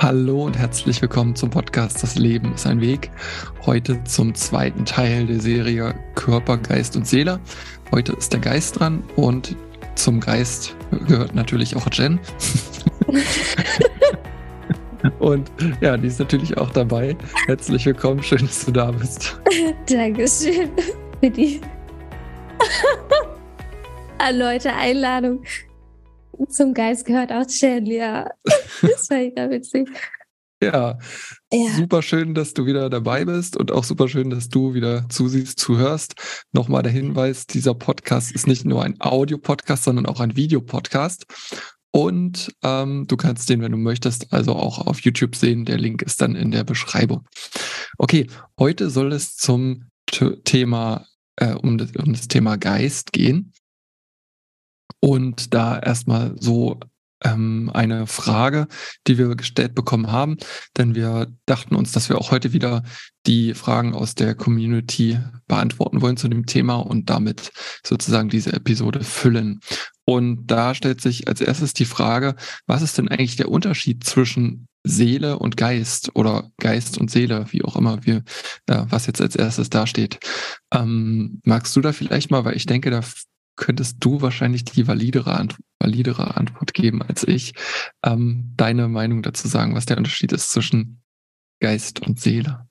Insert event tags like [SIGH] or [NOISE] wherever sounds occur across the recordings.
Hallo und herzlich willkommen zum Podcast Das Leben ist ein Weg. Heute zum zweiten Teil der Serie Körper, Geist und Seele. Heute ist der Geist dran und zum Geist gehört natürlich auch Jen. [LAUGHS] und ja, die ist natürlich auch dabei. Herzlich willkommen, schön, dass du da bist. Dankeschön für die [LAUGHS] erneute Einladung. Zum Geist gehört auch Jen, ja. [LAUGHS] Das war ja witzig. Ja, ja, super schön, dass du wieder dabei bist und auch super schön, dass du wieder zusiehst, zuhörst. Nochmal der Hinweis, dieser Podcast ist nicht nur ein Audio-Podcast, sondern auch ein Videopodcast. Und ähm, du kannst den, wenn du möchtest, also auch auf YouTube sehen. Der Link ist dann in der Beschreibung. Okay, heute soll es zum Thema, äh, um, das, um das Thema Geist gehen. Und da erstmal so ähm, eine Frage, die wir gestellt bekommen haben, denn wir dachten uns, dass wir auch heute wieder die Fragen aus der Community beantworten wollen zu dem Thema und damit sozusagen diese Episode füllen. Und da stellt sich als erstes die Frage, was ist denn eigentlich der Unterschied zwischen Seele und Geist oder Geist und Seele, wie auch immer wir, ja, was jetzt als erstes dasteht. Ähm, magst du da vielleicht mal, weil ich denke, da könntest du wahrscheinlich die validere, Ant validere Antwort geben als ich, ähm, deine Meinung dazu sagen, was der Unterschied ist zwischen Geist und Seele.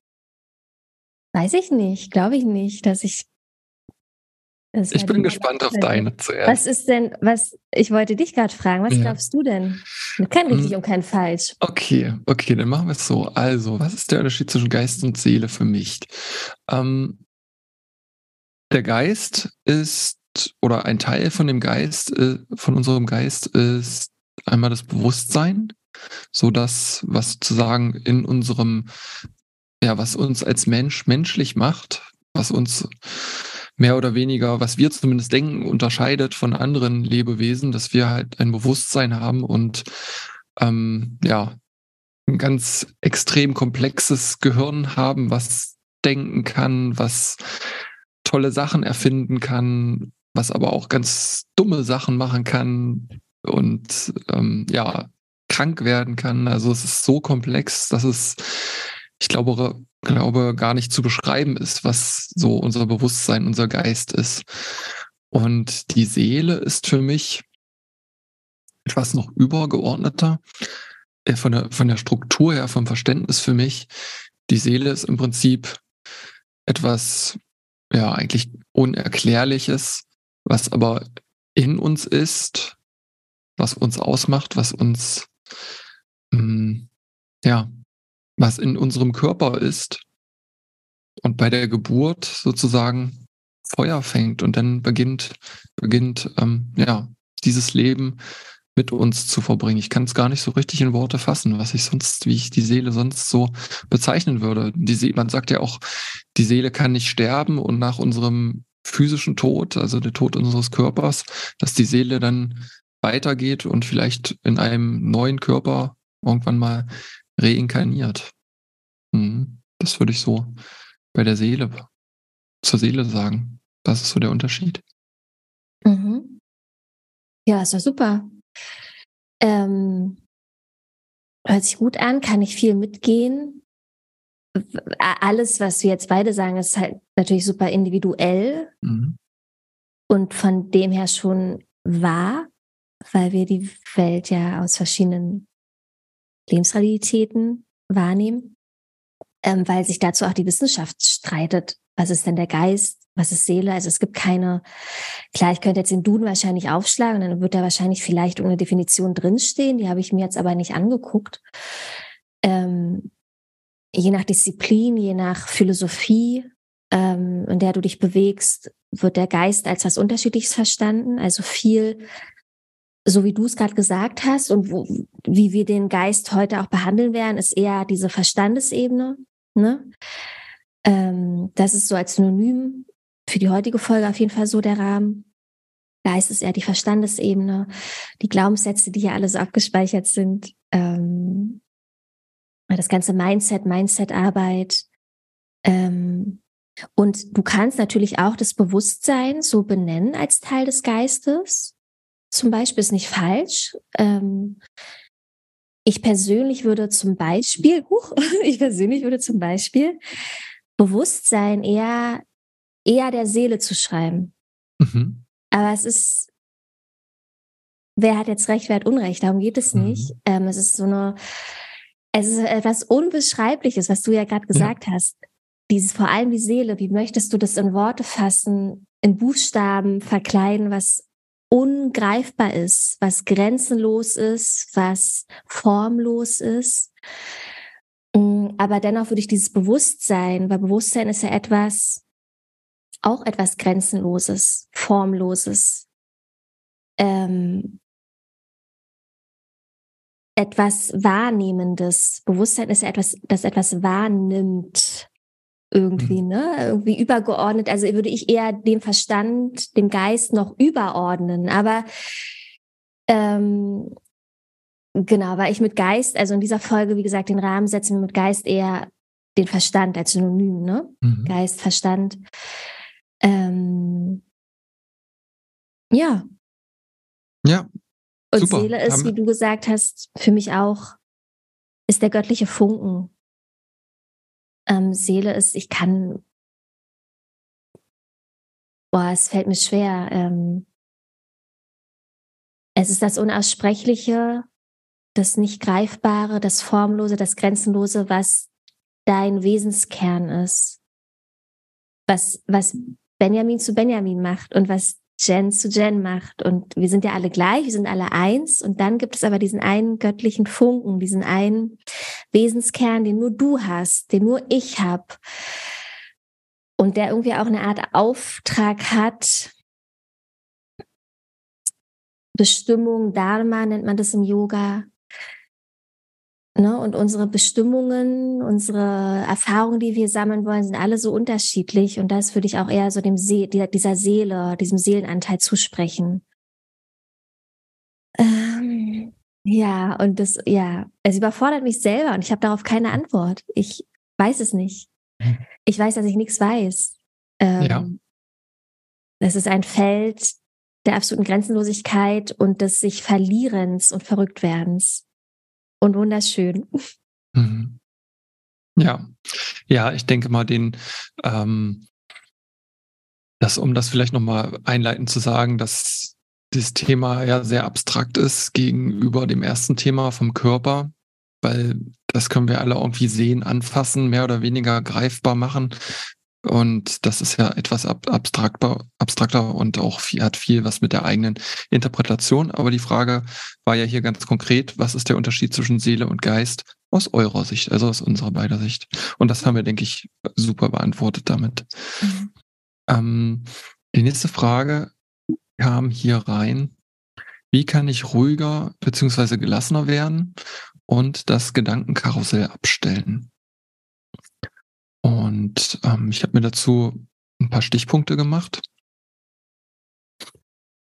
Weiß ich nicht, glaube ich nicht, dass ich. Das ich bin gespannt auf deine zuerst. Was ist denn, was, ich wollte dich gerade fragen, was ja. glaubst du denn? Kein richtig hm. und kein falsch. Okay, okay, dann machen wir es so. Also, was ist der Unterschied zwischen Geist und Seele für mich? Ähm, der Geist ist oder ein Teil von dem Geist, äh, von unserem Geist ist einmal das Bewusstsein, so dass was sozusagen in unserem, ja, was uns als Mensch menschlich macht, was uns mehr oder weniger, was wir zumindest denken, unterscheidet von anderen Lebewesen, dass wir halt ein Bewusstsein haben und ähm, ja, ein ganz extrem komplexes Gehirn haben, was denken kann, was tolle Sachen erfinden kann, was aber auch ganz dumme Sachen machen kann und ähm, ja, krank werden kann. Also es ist so komplex, dass es, ich glaube, glaube, gar nicht zu beschreiben ist, was so unser Bewusstsein, unser Geist ist. Und die Seele ist für mich etwas noch übergeordneter. Äh, von der, von der Struktur her, vom Verständnis für mich. Die Seele ist im Prinzip etwas, ja, eigentlich Unerklärliches, was aber in uns ist, was uns ausmacht, was uns, ähm, ja, was in unserem Körper ist und bei der Geburt sozusagen Feuer fängt und dann beginnt, beginnt, ähm, ja, dieses Leben mit uns zu verbringen. Ich kann es gar nicht so richtig in Worte fassen, was ich sonst, wie ich die Seele sonst so bezeichnen würde. Die See man sagt ja auch, die Seele kann nicht sterben und nach unserem physischen Tod, also der Tod unseres Körpers, dass die Seele dann weitergeht und vielleicht in einem neuen Körper irgendwann mal reinkarniert. Mhm. Das würde ich so bei der Seele, zur Seele sagen. Das ist so der Unterschied. Mhm. Ja, ist doch super. Ähm, hört sich gut an, kann ich viel mitgehen alles, was wir jetzt beide sagen, ist halt natürlich super individuell mhm. und von dem her schon wahr, weil wir die Welt ja aus verschiedenen Lebensrealitäten wahrnehmen, ähm, weil sich dazu auch die Wissenschaft streitet. Was ist denn der Geist? Was ist Seele? Also es gibt keine, klar, ich könnte jetzt den Duden wahrscheinlich aufschlagen, dann wird da wahrscheinlich vielleicht irgendeine Definition drinstehen, die habe ich mir jetzt aber nicht angeguckt. Ähm, je nach Disziplin, je nach Philosophie, ähm, in der du dich bewegst, wird der Geist als was Unterschiedliches verstanden. Also viel, so wie du es gerade gesagt hast und wo, wie wir den Geist heute auch behandeln werden, ist eher diese Verstandesebene. Ne? Ähm, das ist so als Synonym für die heutige Folge auf jeden Fall so der Rahmen. Geist ist eher die Verstandesebene, die Glaubenssätze, die hier alles abgespeichert sind. Ähm, das ganze Mindset, Mindset-Arbeit. Ähm, und du kannst natürlich auch das Bewusstsein so benennen als Teil des Geistes. Zum Beispiel ist nicht falsch. Ähm, ich persönlich würde zum Beispiel, huch, [LAUGHS] ich persönlich würde zum Beispiel Bewusstsein eher, eher der Seele zu schreiben. Mhm. Aber es ist, wer hat jetzt Recht, wer hat Unrecht, darum geht es nicht. Mhm. Ähm, es ist so eine, es ist etwas Unbeschreibliches, was du ja gerade gesagt ja. hast. Dieses, vor allem die Seele, wie möchtest du das in Worte fassen, in Buchstaben verkleiden, was ungreifbar ist, was grenzenlos ist, was formlos ist. Mm, aber dennoch würde ich dieses Bewusstsein, weil Bewusstsein ist ja etwas, auch etwas Grenzenloses, Formloses, ähm, etwas Wahrnehmendes. Bewusstsein ist ja etwas, das etwas wahrnimmt irgendwie, mhm. ne? Irgendwie übergeordnet. Also würde ich eher dem Verstand, dem Geist noch überordnen. Aber ähm, genau, weil ich mit Geist, also in dieser Folge, wie gesagt, den Rahmen setzen wir mit Geist eher den Verstand als Synonym, ne? Mhm. Geist, Verstand. Ähm, ja. Ja. Und super. Seele ist, wie du gesagt hast, für mich auch, ist der göttliche Funken ähm, Seele ist, ich kann, boah, es fällt mir schwer. Ähm, es ist das Unaussprechliche, das nicht greifbare, das Formlose, das Grenzenlose, was dein Wesenskern ist. Was, was Benjamin zu Benjamin macht und was Jen zu Jen macht. Und wir sind ja alle gleich, wir sind alle eins. Und dann gibt es aber diesen einen göttlichen Funken, diesen einen Wesenskern, den nur du hast, den nur ich habe. Und der irgendwie auch eine Art Auftrag hat. Bestimmung, Dharma nennt man das im Yoga, Ne? Und unsere Bestimmungen, unsere Erfahrungen, die wir sammeln wollen, sind alle so unterschiedlich. Und das würde ich auch eher so dem See dieser Seele, diesem Seelenanteil zusprechen. Ähm, ja, und das, ja, es überfordert mich selber und ich habe darauf keine Antwort. Ich weiß es nicht. Hm. Ich weiß, dass ich nichts weiß. Ähm, ja. Es ist ein Feld der absoluten Grenzenlosigkeit und des sich Verlierens und Verrücktwerdens und wunderschön. Mhm. Ja, ja, ich denke mal, den, ähm, das, um das vielleicht nochmal einleitend zu sagen, dass das Thema ja sehr abstrakt ist gegenüber dem ersten Thema vom Körper, weil das können wir alle irgendwie sehen, anfassen, mehr oder weniger greifbar machen. Und das ist ja etwas ab, abstrakter, abstrakter und auch viel, hat viel was mit der eigenen Interpretation. Aber die Frage war ja hier ganz konkret, was ist der Unterschied zwischen Seele und Geist aus eurer Sicht, also aus unserer beider Sicht? Und das haben wir, denke ich, super beantwortet damit. Mhm. Ähm, die nächste Frage kam hier rein. Wie kann ich ruhiger beziehungsweise gelassener werden und das Gedankenkarussell abstellen? Und ähm, ich habe mir dazu ein paar Stichpunkte gemacht.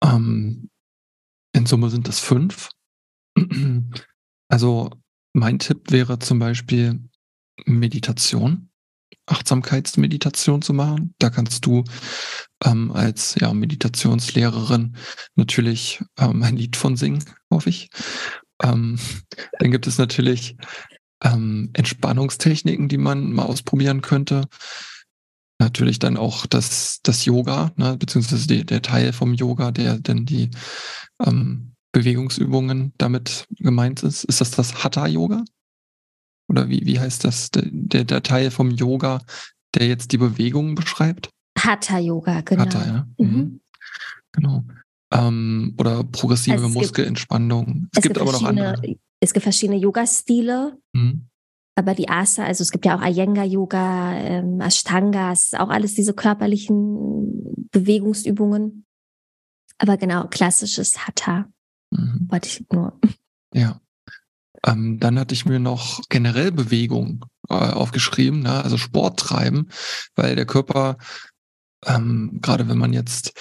Ähm, in Summe sind das fünf. Also mein Tipp wäre zum Beispiel Meditation, Achtsamkeitsmeditation zu machen. Da kannst du ähm, als ja, Meditationslehrerin natürlich ähm, ein Lied von singen, hoffe ich. Ähm, dann gibt es natürlich ähm, Entspannungstechniken, die man mal ausprobieren könnte. Natürlich dann auch das, das Yoga, ne, beziehungsweise die, der Teil vom Yoga, der denn die ähm, Bewegungsübungen damit gemeint ist. Ist das das Hatha-Yoga? Oder wie, wie heißt das, der, der Teil vom Yoga, der jetzt die Bewegungen beschreibt? Hatha-Yoga, genau. Hatha, ja. Mhm. mhm. Genau. Ähm, oder progressive also Muskelentspannung. Es, es gibt, gibt aber noch andere es gibt verschiedene Yoga-Stile, mhm. aber die Asa, also es gibt ja auch Iyengar-Yoga, ähm, Ashtangas, auch alles diese körperlichen Bewegungsübungen. Aber genau, klassisches Hatha mhm. wollte ich nur. Ja. Ähm, dann hatte ich mir noch generell Bewegung äh, aufgeschrieben, ne? also Sport treiben, weil der Körper, ähm, gerade wenn man jetzt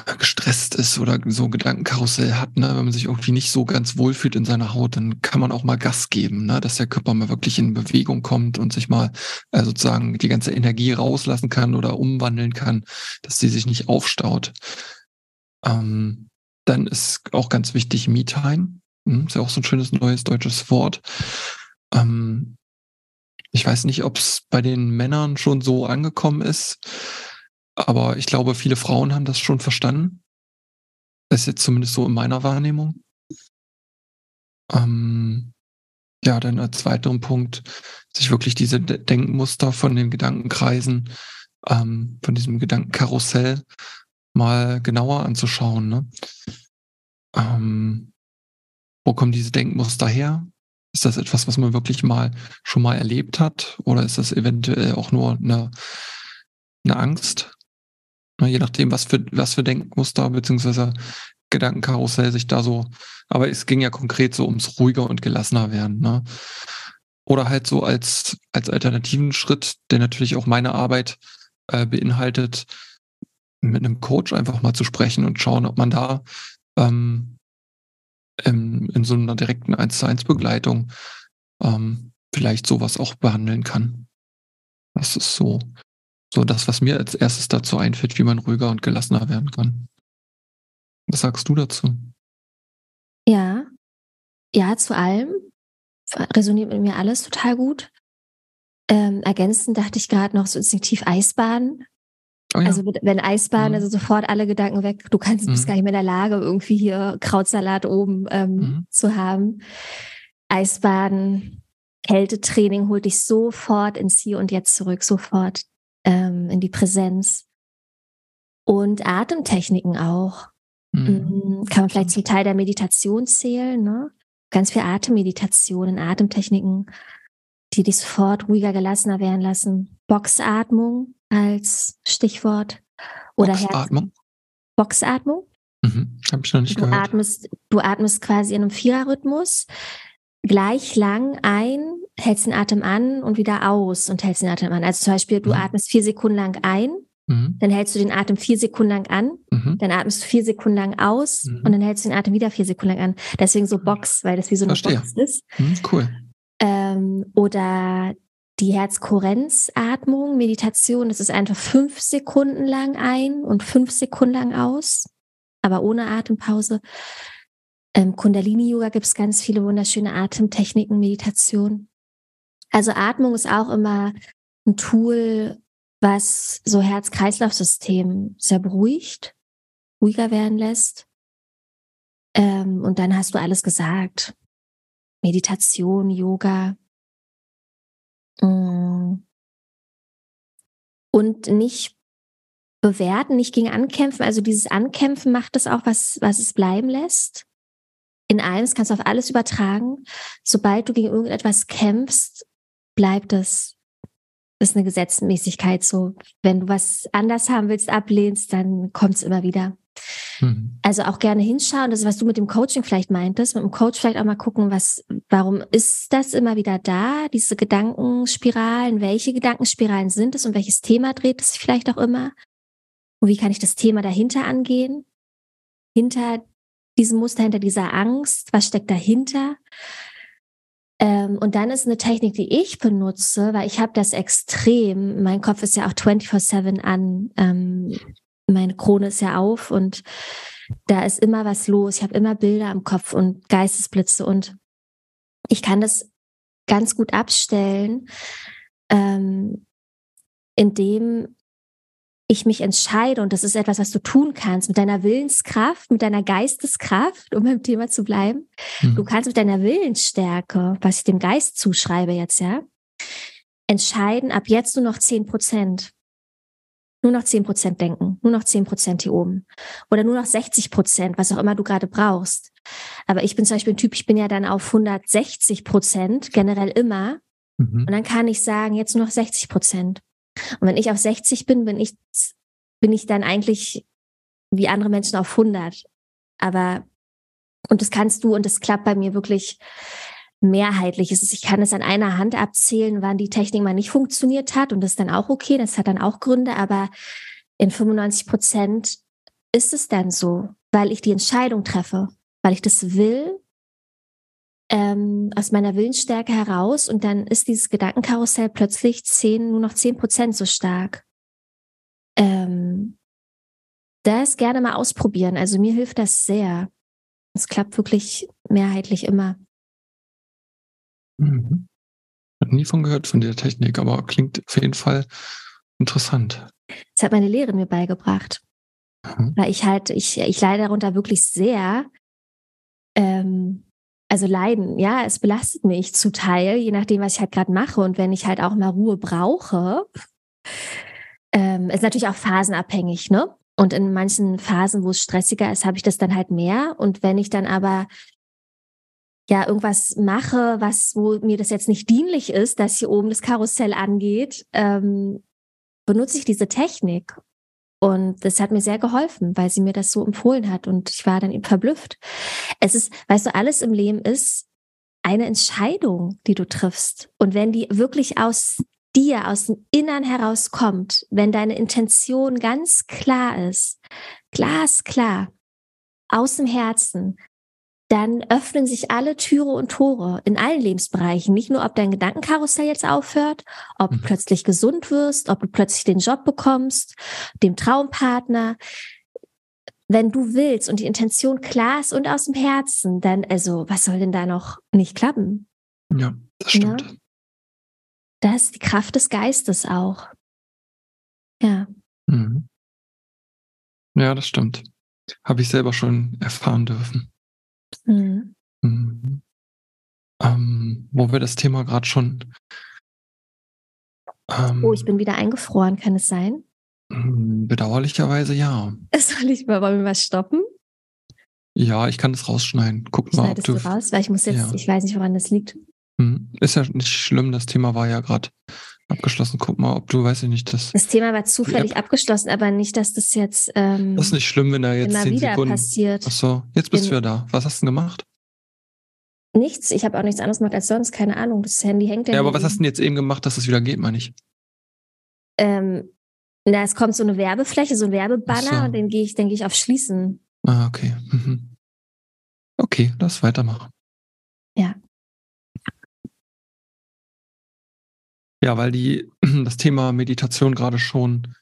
gestresst ist oder so Gedankenkarussell hat, ne, wenn man sich irgendwie nicht so ganz wohlfühlt in seiner Haut, dann kann man auch mal Gas geben, ne, dass der Körper mal wirklich in Bewegung kommt und sich mal äh, sozusagen die ganze Energie rauslassen kann oder umwandeln kann, dass sie sich nicht aufstaut. Ähm, dann ist auch ganz wichtig Me-Time. Hm, ist ja auch so ein schönes neues deutsches Wort. Ähm, ich weiß nicht, ob es bei den Männern schon so angekommen ist, aber ich glaube, viele Frauen haben das schon verstanden. Das ist jetzt zumindest so in meiner Wahrnehmung. Ähm, ja, dann als weiteren Punkt, sich wirklich diese Denkmuster von den Gedankenkreisen, ähm, von diesem Gedankenkarussell mal genauer anzuschauen. Ne? Ähm, wo kommen diese Denkmuster her? Ist das etwas, was man wirklich mal schon mal erlebt hat? Oder ist das eventuell auch nur eine, eine Angst? Na, je nachdem, was für, was für Denkmuster beziehungsweise Gedankenkarussell sich da so, aber es ging ja konkret so ums ruhiger und gelassener werden. Ne? Oder halt so als, als alternativen Schritt, der natürlich auch meine Arbeit äh, beinhaltet, mit einem Coach einfach mal zu sprechen und schauen, ob man da ähm, in, in so einer direkten 1 zu 1 Begleitung ähm, vielleicht sowas auch behandeln kann. Das ist so, so das, was mir als erstes dazu einfällt, wie man ruhiger und gelassener werden kann. Was sagst du dazu? Ja, ja, zu allem resoniert mit mir alles total gut. Ähm, ergänzend dachte ich gerade noch so instinktiv Eisbaden. Oh ja. Also wenn Eisbaden, mhm. also sofort alle Gedanken weg. Du kannst, mhm. bist gar nicht mehr in der Lage, irgendwie hier Krautsalat oben ähm, mhm. zu haben. Eisbaden, Kältetraining holt dich sofort ins Hier und Jetzt zurück, sofort ähm, in die Präsenz. Und Atemtechniken auch. Mhm. Mm, kann man vielleicht zum Teil der Meditation zählen, ne? Ganz viel Atemmeditationen, Atemtechniken, die dich sofort ruhiger, gelassener werden lassen. Boxatmung als Stichwort. Oder Boxatmung? Herz Boxatmung. Mhm. Habe ich noch nicht du gehört. Atmest, du atmest quasi in einem Viererrhythmus gleich lang ein, hältst den Atem an und wieder aus und hältst den Atem an. Also zum Beispiel, du mhm. atmest vier Sekunden lang ein, mhm. dann hältst du den Atem vier Sekunden lang an, mhm. dann atmest du vier Sekunden lang aus mhm. und dann hältst du den Atem wieder vier Sekunden lang an. Deswegen so Box, weil das wie so eine Verstehe. Box ist. Mhm, cool. Ähm, oder die Herzkohärenzatmung, Meditation, das ist einfach fünf Sekunden lang ein und fünf Sekunden lang aus, aber ohne Atempause. Ähm, Kundalini-Yoga gibt es ganz viele wunderschöne Atemtechniken, Meditation. Also Atmung ist auch immer ein Tool, was so Herz-Kreislauf-System sehr beruhigt, ruhiger werden lässt. Ähm, und dann hast du alles gesagt. Meditation, Yoga. Mm. Und nicht bewerten, nicht gegen ankämpfen. Also dieses Ankämpfen macht es auch, was, was es bleiben lässt in allem, das kannst du auf alles übertragen. Sobald du gegen irgendetwas kämpfst, bleibt es, ist eine Gesetzmäßigkeit so. Wenn du was anders haben willst, ablehnst, dann kommt es immer wieder. Mhm. Also auch gerne hinschauen, das ist, was du mit dem Coaching vielleicht meintest, mit dem Coach vielleicht auch mal gucken, was, warum ist das immer wieder da, diese Gedankenspiralen, welche Gedankenspiralen sind es und welches Thema dreht es sich vielleicht auch immer? Und wie kann ich das Thema dahinter angehen? Hinter diesem Muster, hinter dieser Angst, was steckt dahinter. Ähm, und dann ist eine Technik, die ich benutze, weil ich habe das extrem, mein Kopf ist ja auch 24-7 an, ähm, meine Krone ist ja auf und da ist immer was los. Ich habe immer Bilder am Kopf und Geistesblitze und ich kann das ganz gut abstellen, ähm, indem ich mich entscheide, und das ist etwas, was du tun kannst, mit deiner Willenskraft, mit deiner Geisteskraft, um beim Thema zu bleiben. Mhm. Du kannst mit deiner Willensstärke, was ich dem Geist zuschreibe jetzt, ja, entscheiden, ab jetzt nur noch zehn Prozent. Nur noch zehn Prozent denken, nur noch zehn Prozent hier oben. Oder nur noch 60 Prozent, was auch immer du gerade brauchst. Aber ich bin zum Beispiel ein Typ, ich bin ja dann auf 160 Prozent, generell immer. Mhm. Und dann kann ich sagen, jetzt nur noch 60 Prozent. Und wenn ich auf 60 bin, bin ich, bin ich dann eigentlich wie andere Menschen auf 100. Aber, und das kannst du, und das klappt bei mir wirklich mehrheitlich. Ich kann es an einer Hand abzählen, wann die Technik mal nicht funktioniert hat. Und das ist dann auch okay. Das hat dann auch Gründe. Aber in 95 Prozent ist es dann so, weil ich die Entscheidung treffe, weil ich das will ähm, aus meiner Willensstärke heraus und dann ist dieses Gedankenkarussell plötzlich zehn, nur noch zehn Prozent so stark. Ähm, das gerne mal ausprobieren. Also mir hilft das sehr. Es klappt wirklich mehrheitlich immer. Mhm. Hat nie von gehört von der Technik, aber klingt auf jeden Fall interessant. Das hat meine Lehrerin mir beigebracht. Mhm. Weil ich halt, ich, ich leide darunter wirklich sehr. Ähm, also leiden, ja, es belastet mich zu Teil, je nachdem, was ich halt gerade mache. Und wenn ich halt auch mal Ruhe brauche, ähm, ist natürlich auch phasenabhängig, ne? Und in manchen Phasen, wo es stressiger ist, habe ich das dann halt mehr. Und wenn ich dann aber ja irgendwas mache, was wo mir das jetzt nicht dienlich ist, dass hier oben das Karussell angeht, ähm, benutze ich diese Technik. Und das hat mir sehr geholfen, weil sie mir das so empfohlen hat. Und ich war dann eben verblüfft. Es ist, weißt du, alles im Leben ist eine Entscheidung, die du triffst. Und wenn die wirklich aus dir, aus dem Innern herauskommt, wenn deine Intention ganz klar ist, glasklar, aus dem Herzen, dann öffnen sich alle Türe und Tore in allen Lebensbereichen. Nicht nur, ob dein Gedankenkarussell jetzt aufhört, ob du Mhm. plötzlich gesund wirst, ob du plötzlich den Job bekommst, den Traumpartner. Wenn du willst und die Intention klar ist und aus dem Herzen, dann, also, was soll denn da noch nicht klappen? Ja, das stimmt. Das ist die Kraft des Geistes auch. Ja. Mhm. Ja, das stimmt. Habe ich selber schon erfahren dürfen. Mhm. Mhm. Ähm, wo wir das Thema gerade schon. Ähm, Oh, ich bin wieder eingefroren, kann es sein? mm, bedauerlicherweise ja. [LAUGHS] Soll ich mal, wollen wir mal stoppen? Ja, ich kann das rausschneiden. Guck mal, ob du. du raus? Weil ich muss jetzt, Ja. ich weiß nicht, woran das liegt. Hm, Ist ja nicht schlimm, das Thema war ja gerade abgeschlossen. Guck mal, ob du, weiß ich nicht, das. Das Thema war zufällig abgeschlossen, aber nicht, dass das jetzt ähm, Das ist nicht schlimm, wenn da jetzt immer zehn wieder Sekunden. passiert. Achso, jetzt bist du ja da. Was hast du denn gemacht? Nichts, ich habe auch nichts anderes gemacht als sonst, keine Ahnung. Das Handy hängt Ja, aber was hast du denn jetzt eben gemacht, dass es wieder geht, meine ich? Ähm, na, es kommt so eine Werbefläche, so ein Werbebanner Ach so. und den gehe ich, den gehe ich auf Schließen. Ah, okay. Mhm. Okay, lass weitermachen. Ja, weil die, [CLEARS THROAT] das Thema Meditation gerade schon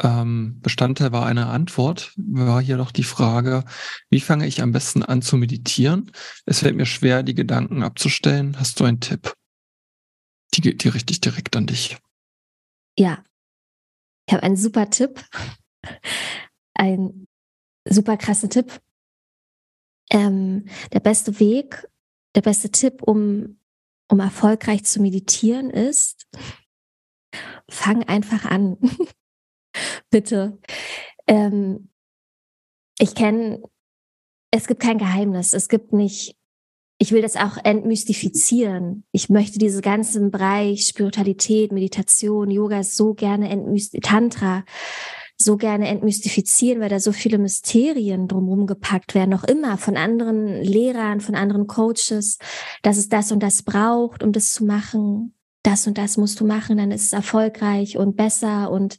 ähm, Bestandteil war einer Antwort, war hier noch die Frage, wie fange ich am besten an zu meditieren? Es fällt mir schwer, die Gedanken abzustellen. Hast du einen Tipp? Die geht dir richtig direkt an dich. Ja. Ich habe einen super Tipp. [LAUGHS] Ein super krassen Tipp. Ähm, der beste Weg, der beste Tipp, um, um erfolgreich zu meditieren, ist, fang einfach an. [LAUGHS] Bitte. Ähm, ich kenne, es gibt kein Geheimnis. Es gibt nicht, ich will das auch entmystifizieren. Ich möchte diese ganzen Bereich Spiritualität, Meditation, Yoga so gerne entmystifizieren, Tantra so gerne entmystifizieren, weil da so viele Mysterien drumherum gepackt werden, noch immer von anderen Lehrern, von anderen Coaches, dass es das und das braucht, um das zu machen. Das und das musst du machen, dann ist es erfolgreich und besser und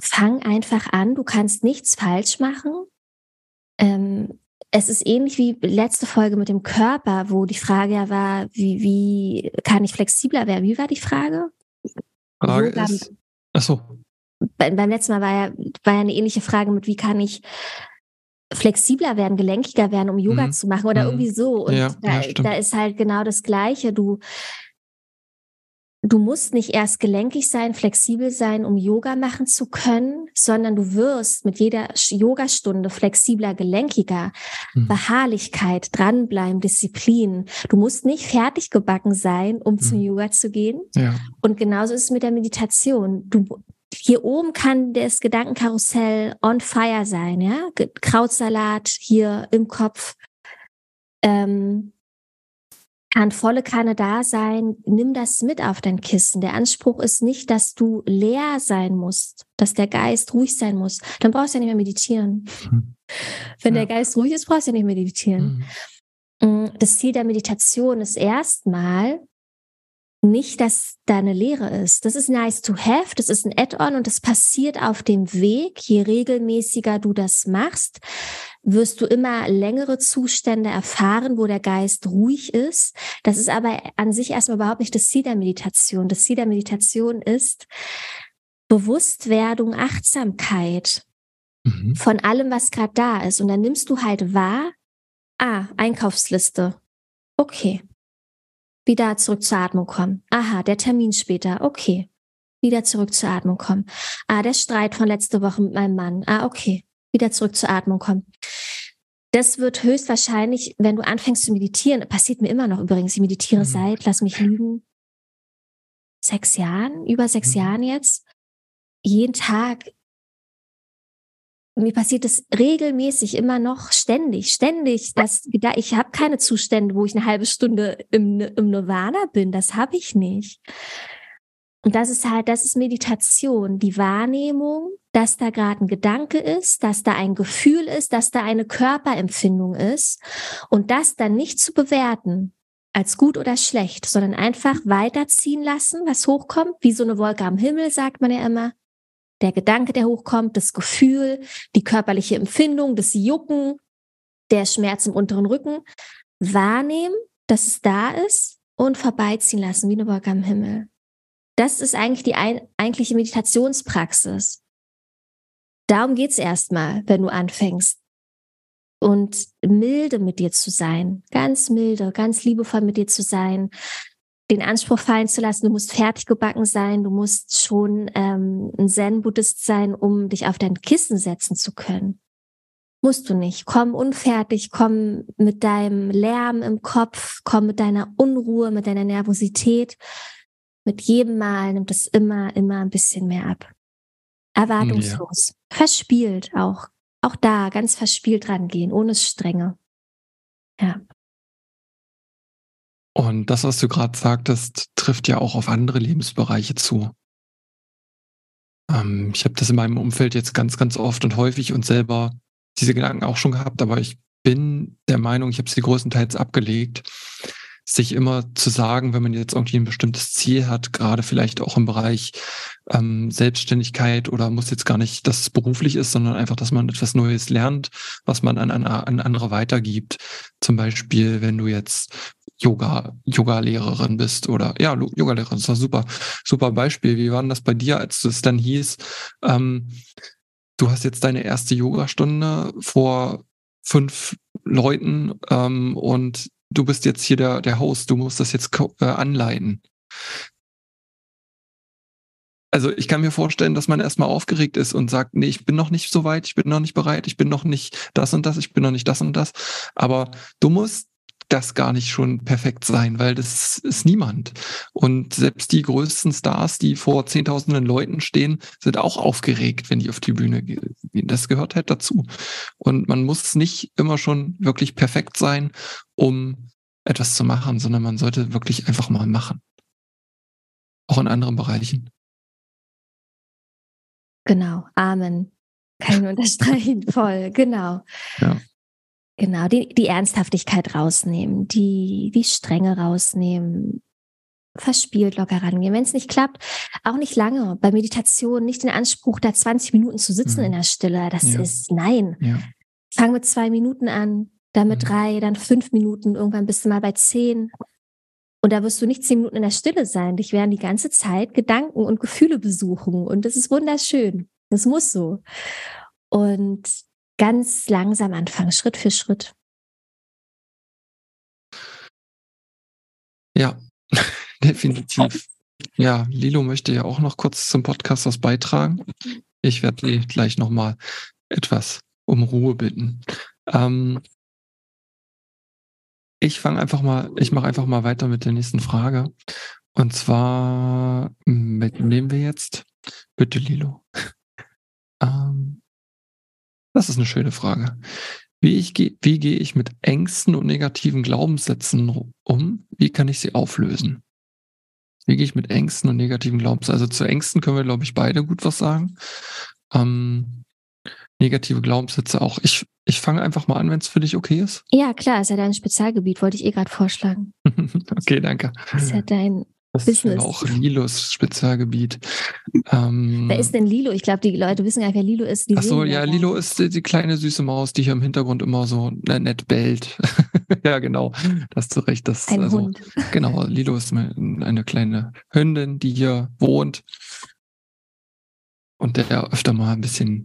fang einfach an. Du kannst nichts falsch machen. Ähm, es ist ähnlich wie letzte Folge mit dem Körper, wo die Frage ja war, wie, wie kann ich flexibler werden? Wie war die Frage? Frage Yoga- ist, achso, beim letzten Mal war ja, war ja eine ähnliche Frage mit, wie kann ich flexibler werden, gelenkiger werden, um Yoga Mhm. zu machen oder Mhm. irgendwie so. Und Ja, da, ja, da ist halt genau das Gleiche. Du, du musst nicht erst gelenkig sein, flexibel sein, um Yoga machen zu können, sondern du wirst mit jeder Yogastunde flexibler, gelenkiger. Mhm. Beharrlichkeit, dranbleiben, Disziplin. Du musst nicht fertig gebacken sein, um zum Mhm. Yoga zu gehen. ja, Und genauso ist es mit der Meditation. Du, hier oben kann das Gedankenkarussell on fire sein, ja? Krautsalat hier im Kopf. Ähm, kann volle Kanne da sein. Nimm das mit auf dein Kissen. Der Anspruch ist nicht, dass du leer sein musst, dass der Geist ruhig sein muss. Dann brauchst du ja nicht mehr meditieren. Mhm. [LAUGHS] Wenn Ja. der Geist ruhig ist, brauchst du ja nicht meditieren. Mhm. Mm, Das Ziel der Meditation ist erstmal nicht, dass da eine Lehre ist. Das ist nice to have, das ist ein Add-on und das passiert auf dem Weg. Je regelmäßiger du das machst, wirst du immer längere Zustände erfahren, wo der Geist ruhig ist. Das ist aber an sich erstmal überhaupt nicht das Ziel der Meditation. Das Ziel der Meditation ist Bewusstwerdung, Achtsamkeit Mhm. von allem, was gerade da ist. Und dann nimmst du halt wahr, Ah, Einkaufsliste. Okay. Wieder zurück zur Atmung kommen. Aha, der Termin später. Okay. Wieder zurück zur Atmung kommen. Ah, der Streit von letzter Woche mit meinem Mann. Ah, okay. Wieder zurück zur Atmung kommen. Das wird höchstwahrscheinlich, wenn du anfängst zu meditieren, passiert mir immer noch übrigens, ich meditiere mhm. seit, lass mich lügen, sechs Jahren, über sechs mhm. Jahren jetzt, jeden Tag mir passiert es regelmäßig immer noch ständig, ständig. Das, ich habe keine Zustände, wo ich eine halbe Stunde im, im Nirvana bin. Das habe ich nicht. Und das ist halt, das ist Meditation, die Wahrnehmung, dass da gerade ein Gedanke ist, dass da ein Gefühl ist, dass da eine Körperempfindung ist und das dann nicht zu bewerten als gut oder schlecht, sondern einfach weiterziehen lassen, was hochkommt, wie so eine Wolke am Himmel, sagt man ja immer der Gedanke, der hochkommt, das Gefühl, die körperliche Empfindung, das Jucken, der Schmerz im unteren Rücken, wahrnehmen, dass es da ist und vorbeiziehen lassen, wie eine Wolke am Himmel. Das ist eigentlich die ein, eigentliche Meditationspraxis. Darum geht's erstmal, wenn du anfängst. Und milde mit dir zu sein, ganz milde, ganz liebevoll mit dir zu sein, den Anspruch fallen zu lassen, du musst fertig gebacken sein, du musst schon ähm, ein Zen-Buddhist sein, um dich auf dein Kissen setzen zu können. Musst du nicht. Komm unfertig, komm mit deinem Lärm im Kopf, komm mit deiner Unruhe, mit deiner Nervosität. Mit jedem Mal nimmt es immer, immer ein bisschen mehr ab. Erwartungslos. Ja. Verspielt auch. Auch da ganz verspielt rangehen, ohne Strenge. Ja. Und das, was du gerade sagtest, trifft ja auch auf andere Lebensbereiche zu. Ähm, ich habe das in meinem Umfeld jetzt ganz, ganz oft und häufig und selber diese Gedanken auch schon gehabt, aber ich bin der Meinung, ich habe sie größtenteils abgelegt, sich immer zu sagen, wenn man jetzt irgendwie ein bestimmtes Ziel hat, gerade vielleicht auch im Bereich ähm, Selbstständigkeit oder muss jetzt gar nicht, dass es beruflich ist, sondern einfach, dass man etwas Neues lernt, was man an, an, an andere weitergibt. Zum Beispiel, wenn du jetzt Yoga, Yoga-Lehrerin bist oder ja, Yoga-Lehrerin, das war super, super Beispiel. Wie war denn das bei dir, als es dann hieß, ähm, du hast jetzt deine erste Yogastunde vor fünf Leuten ähm, und du bist jetzt hier der, der Host, du musst das jetzt äh, anleiten. Also ich kann mir vorstellen, dass man erstmal aufgeregt ist und sagt, nee, ich bin noch nicht so weit, ich bin noch nicht bereit, ich bin noch nicht das und das, ich bin noch nicht das und das. Aber du musst das gar nicht schon perfekt sein, weil das ist niemand. Und selbst die größten Stars, die vor zehntausenden Leuten stehen, sind auch aufgeregt, wenn die auf die Bühne gehen. Das gehört halt dazu. Und man muss nicht immer schon wirklich perfekt sein, um etwas zu machen, sondern man sollte wirklich einfach mal machen. Auch in anderen Bereichen. Genau, Amen. Ich unterstreichen, [LAUGHS] voll, genau. Ja. Genau, die, die Ernsthaftigkeit rausnehmen, die, die Strenge rausnehmen, verspielt locker rangehen. Wenn es nicht klappt, auch nicht lange. Bei Meditation nicht den Anspruch, da 20 Minuten zu sitzen mhm. in der Stille. Das ja. ist nein. Ja. Fang mit zwei Minuten an, dann mit mhm. drei, dann fünf Minuten, irgendwann bist du mal bei zehn. Und da wirst du nicht zehn Minuten in der Stille sein. Dich werden die ganze Zeit Gedanken und Gefühle besuchen. Und das ist wunderschön. Das muss so. Und ganz langsam anfangen, Schritt für Schritt. Ja, [LAUGHS] definitiv. Ja, Lilo möchte ja auch noch kurz zum Podcast was beitragen. Ich werde sie gleich nochmal etwas um Ruhe bitten. Ähm, ich fange einfach mal, ich mache einfach mal weiter mit der nächsten Frage. Und zwar mit nehmen wir jetzt bitte Lilo. [LAUGHS] ähm, das ist eine schöne Frage. Wie, ich, wie gehe ich mit Ängsten und negativen Glaubenssätzen um? Wie kann ich sie auflösen? Wie gehe ich mit Ängsten und negativen Glaubenssätzen? Also zu Ängsten können wir, glaube ich, beide gut was sagen. Ähm, negative Glaubenssätze auch. Ich, ich fange einfach mal an, wenn es für dich okay ist. Ja, klar, ist ja dein Spezialgebiet, wollte ich eh gerade vorschlagen. [LAUGHS] okay, danke. Ist ja dein das Business. ist auch Lilos Spezialgebiet. Ähm, wer ist denn Lilo? Ich glaube, die Leute wissen gar nicht, wer Lilo ist. Die Ach ja, Lilo ist die, die, kleine süße Maus, die hier im Hintergrund immer so nett bellt. [LAUGHS] ja, genau. Das hast du recht. Das, Ein also, Hund. Genau, Lilo ist eine kleine Hündin, die hier wohnt und der öfter mal ein bisschen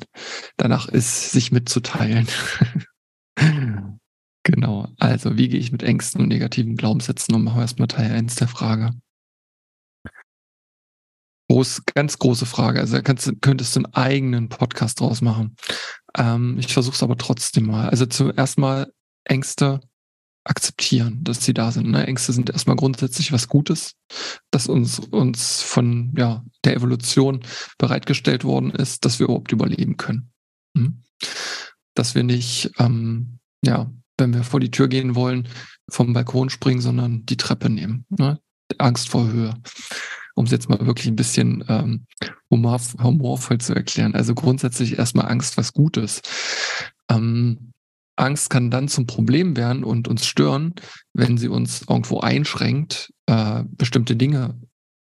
danach ist, sich mitzuteilen. [LAUGHS] Genau. Also, wie gehe ich mit Ängsten und negativen Glaubenssätzen um? Machen wir erstmal Teil 1 der Frage. Groß, ganz große Frage. Also, kannst, könntest du einen eigenen Podcast draus machen. Ähm, ich versuche es aber trotzdem mal. Also, zuerst mal Ängste akzeptieren, dass sie da sind. Ne? Ängste sind erstmal grundsätzlich was Gutes, das uns, uns von ja, der Evolution bereitgestellt worden ist, dass wir überhaupt überleben können. Hm? Dass wir nicht ähm, ja, wenn wir vor die Tür gehen wollen, vom Balkon springen, sondern die Treppe nehmen. Ne? Angst vor Höhe. Um es jetzt mal wirklich ein bisschen ähm, humor, humorvoll zu erklären. Also grundsätzlich erstmal Angst was Gutes. Ähm, Angst kann dann zum Problem werden und uns stören, wenn sie uns irgendwo einschränkt, äh, bestimmte Dinge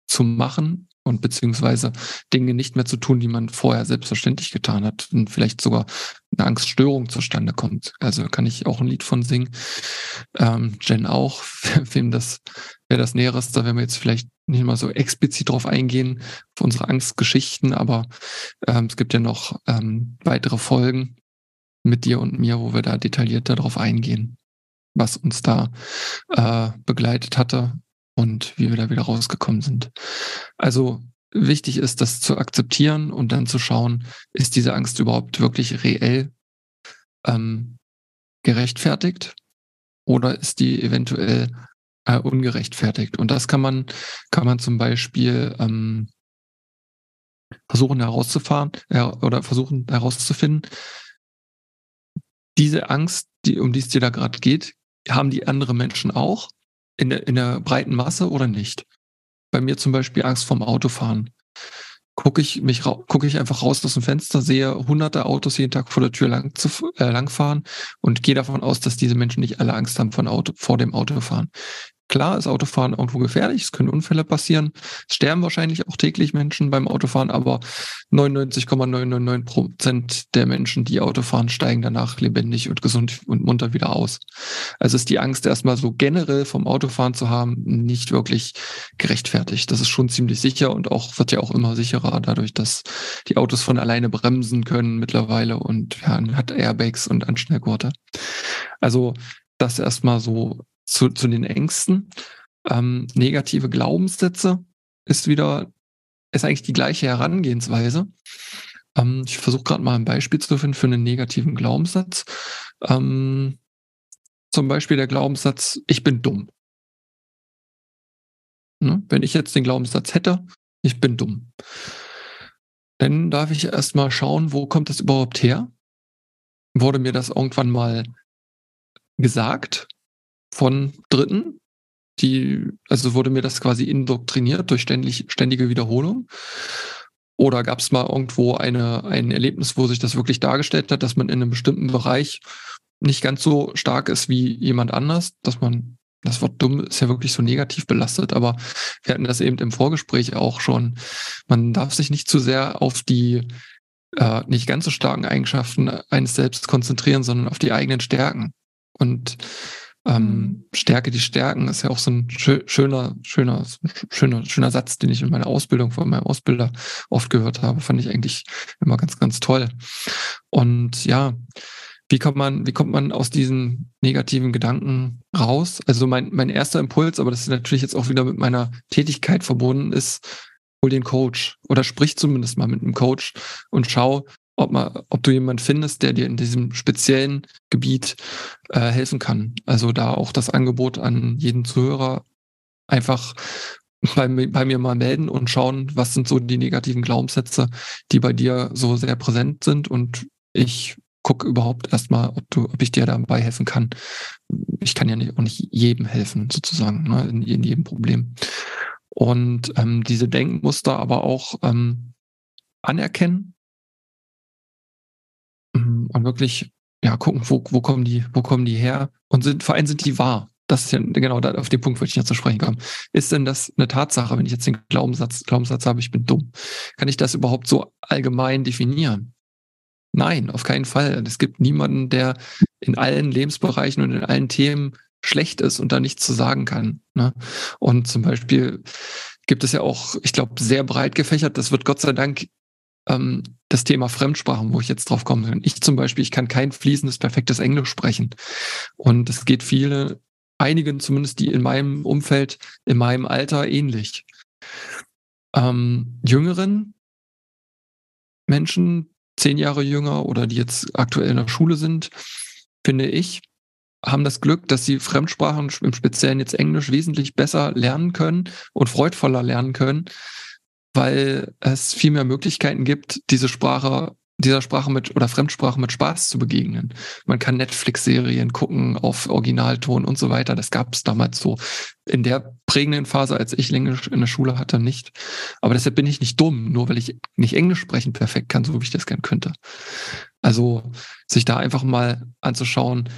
zu machen und beziehungsweise Dinge nicht mehr zu tun, die man vorher selbstverständlich getan hat und vielleicht sogar eine Angststörung zustande kommt. Also kann ich auch ein Lied von singen. Ähm, Jen auch, [LAUGHS] wem das, wer das Näheres, da werden wir jetzt vielleicht nicht mal so explizit drauf eingehen, auf unsere Angstgeschichten, aber ähm, es gibt ja noch ähm, weitere Folgen mit dir und mir, wo wir da detaillierter drauf eingehen, was uns da äh, begleitet hatte und wie wir da wieder rausgekommen sind. Also wichtig ist, das zu akzeptieren und dann zu schauen, ist diese Angst überhaupt wirklich reell ähm, gerechtfertigt oder ist die eventuell äh, ungerechtfertigt? Und das kann man, kann man zum Beispiel ähm, versuchen herauszufahren äh, oder versuchen herauszufinden. Diese Angst, die, um die es dir da gerade geht, haben die andere Menschen auch in der, in der breiten Masse oder nicht? Bei mir zum Beispiel Angst vorm Autofahren. Gucke ich mich gucke ich einfach raus aus dem Fenster, sehe hunderte Autos jeden Tag vor der Tür lang zu, äh, langfahren und gehe davon aus, dass diese Menschen nicht alle Angst haben von Auto, vor dem Autofahren. Klar ist Autofahren irgendwo gefährlich, es können Unfälle passieren, es sterben wahrscheinlich auch täglich Menschen beim Autofahren, aber 99,999 Prozent der Menschen, die Autofahren, steigen danach lebendig und gesund und munter wieder aus. Also ist die Angst erstmal so generell vom Autofahren zu haben nicht wirklich gerechtfertigt. Das ist schon ziemlich sicher und auch wird ja auch immer sicherer dadurch, dass die Autos von alleine bremsen können mittlerweile und ja, hat Airbags und Anschnellgurte. Also das erstmal so zu, zu den Ängsten. Ähm, negative Glaubenssätze ist wieder, ist eigentlich die gleiche Herangehensweise. Ähm, ich versuche gerade mal ein Beispiel zu finden für einen negativen Glaubenssatz. Ähm, zum Beispiel der Glaubenssatz, ich bin dumm. Ne? Wenn ich jetzt den Glaubenssatz hätte, ich bin dumm, dann darf ich erstmal schauen, wo kommt das überhaupt her? Wurde mir das irgendwann mal gesagt? Von Dritten. Die, also wurde mir das quasi indoktriniert durch ständig, ständige Wiederholung. Oder gab es mal irgendwo eine, ein Erlebnis, wo sich das wirklich dargestellt hat, dass man in einem bestimmten Bereich nicht ganz so stark ist wie jemand anders, dass man, das Wort dumm ist ja wirklich so negativ belastet, aber wir hatten das eben im Vorgespräch auch schon. Man darf sich nicht zu sehr auf die äh, nicht ganz so starken Eigenschaften eines selbst konzentrieren, sondern auf die eigenen Stärken. Und ähm, mhm. Stärke die Stärken ist ja auch so ein schöner, schöner, schöner, schöner Satz, den ich in meiner Ausbildung von meinem Ausbilder oft gehört habe. Fand ich eigentlich immer ganz, ganz toll. Und ja, wie kommt man, wie kommt man aus diesen negativen Gedanken raus? Also mein, mein erster Impuls, aber das ist natürlich jetzt auch wieder mit meiner Tätigkeit verbunden, ist, hol den Coach oder sprich zumindest mal mit einem Coach und schau, ob, man, ob du jemand findest, der dir in diesem speziellen Gebiet äh, helfen kann. Also da auch das Angebot an jeden Zuhörer einfach bei, bei mir mal melden und schauen, was sind so die negativen Glaubenssätze, die bei dir so sehr präsent sind. Und ich gucke überhaupt erstmal, ob du, ob ich dir dabei helfen kann. Ich kann ja nicht, auch nicht jedem helfen, sozusagen, ne, in, in jedem Problem. Und ähm, diese Denkmuster aber auch ähm, anerkennen. Und wirklich ja gucken, wo, wo kommen die, wo kommen die her und sind vor allem sind die wahr. Das ist ja genau da, auf den Punkt würde ich ja zu sprechen kommen. Ist denn das eine Tatsache, wenn ich jetzt den Glaubenssatz, Glaubenssatz habe, ich bin dumm? Kann ich das überhaupt so allgemein definieren? Nein, auf keinen Fall. Es gibt niemanden, der in allen Lebensbereichen und in allen Themen schlecht ist und da nichts zu sagen kann. Ne? Und zum Beispiel gibt es ja auch, ich glaube, sehr breit gefächert, das wird Gott sei Dank ähm, das Thema Fremdsprachen, wo ich jetzt drauf komme. Ich zum Beispiel, ich kann kein fließendes, perfektes Englisch sprechen. Und es geht viele, einigen zumindest, die in meinem Umfeld, in meinem Alter ähnlich. Ähm, jüngeren Menschen, zehn Jahre jünger oder die jetzt aktuell in der Schule sind, finde ich, haben das Glück, dass sie Fremdsprachen, im Speziellen jetzt Englisch, wesentlich besser lernen können und freudvoller lernen können, weil es viel mehr Möglichkeiten gibt, diese Sprache, dieser Sprache mit oder Fremdsprache mit Spaß zu begegnen. Man kann Netflix-Serien gucken auf Originalton und so weiter. Das gab es damals so in der prägenden Phase, als ich Englisch in der Schule hatte, nicht. Aber deshalb bin ich nicht dumm, nur weil ich nicht Englisch sprechen perfekt kann, so wie ich das gern könnte. Also sich da einfach mal anzuschauen,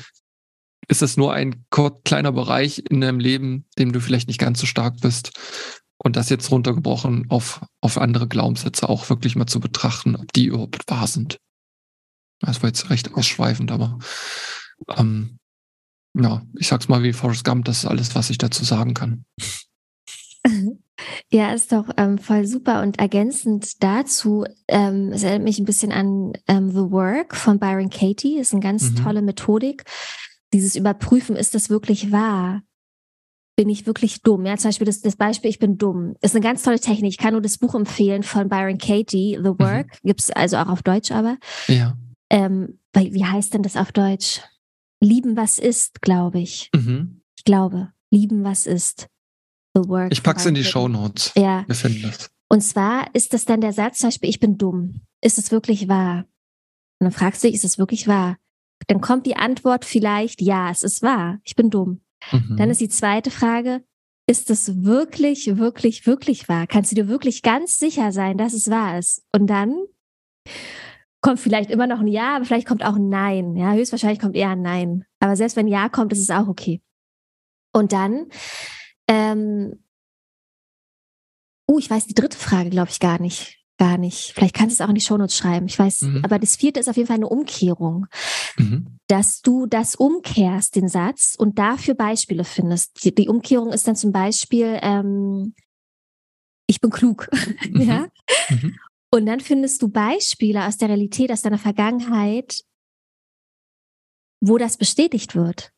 ist es nur ein kleiner Bereich in deinem Leben, dem du vielleicht nicht ganz so stark bist. Und das jetzt runtergebrochen auf, auf andere Glaubenssätze auch wirklich mal zu betrachten, ob die überhaupt wahr sind. Das war jetzt recht ausschweifend, aber ähm, ja, ich sag's mal wie Forrest Gump, das ist alles, was ich dazu sagen kann. [LAUGHS] Ja, ist doch ähm, voll super. Und ergänzend dazu, ähm, es erinnert mich ein bisschen an ähm, The Work von Byron Katie. Ist eine ganz mhm. tolle Methodik. Dieses Überprüfen, ist das wirklich wahr? Bin ich wirklich dumm? Ja, zum Beispiel das, das Beispiel, ich bin dumm. Ist eine ganz tolle Technik. Ich kann nur das Buch empfehlen von Byron Katie, The mhm. Work. Mhm. Gibt es also auch auf Deutsch aber. Ja. Ähm, wie heißt denn das auf Deutsch? Lieben, was ist, glaube ich. Mhm. Ich glaube, lieben, was ist. The Work. Ich pack's in die Show Notes. Ja. Wir finden das. Und zwar ist das dann der Satz, zum Beispiel, ich bin dumm. Ist es wirklich wahr? Und dann fragst du dich, ist es wirklich wahr? Dann kommt die Antwort vielleicht, ja, es ist wahr. Ich bin dumm. Mhm. Dann ist die zweite Frage, ist es wirklich, wirklich, wirklich wahr? Kannst du dir wirklich ganz sicher sein, dass es wahr ist? Und dann kommt vielleicht immer noch ein Ja, aber vielleicht kommt auch ein Nein. Ja, höchstwahrscheinlich kommt eher ein Nein. Aber selbst wenn Ja kommt, ist es auch okay. Und dann, ähm, uh, ich weiß die dritte Frage, glaube ich, gar nicht. Gar nicht. Vielleicht kannst du es auch in die Shownotes schreiben. Ich weiß, mhm. aber das vierte ist auf jeden Fall eine Umkehrung. Mhm. Dass du das umkehrst, den Satz, und dafür Beispiele findest. Die, die Umkehrung ist dann zum Beispiel, ähm, ich bin klug. [LAUGHS] Mhm. ja. Mhm. Und dann findest du Beispiele aus der Realität, aus deiner Vergangenheit, wo das bestätigt wird.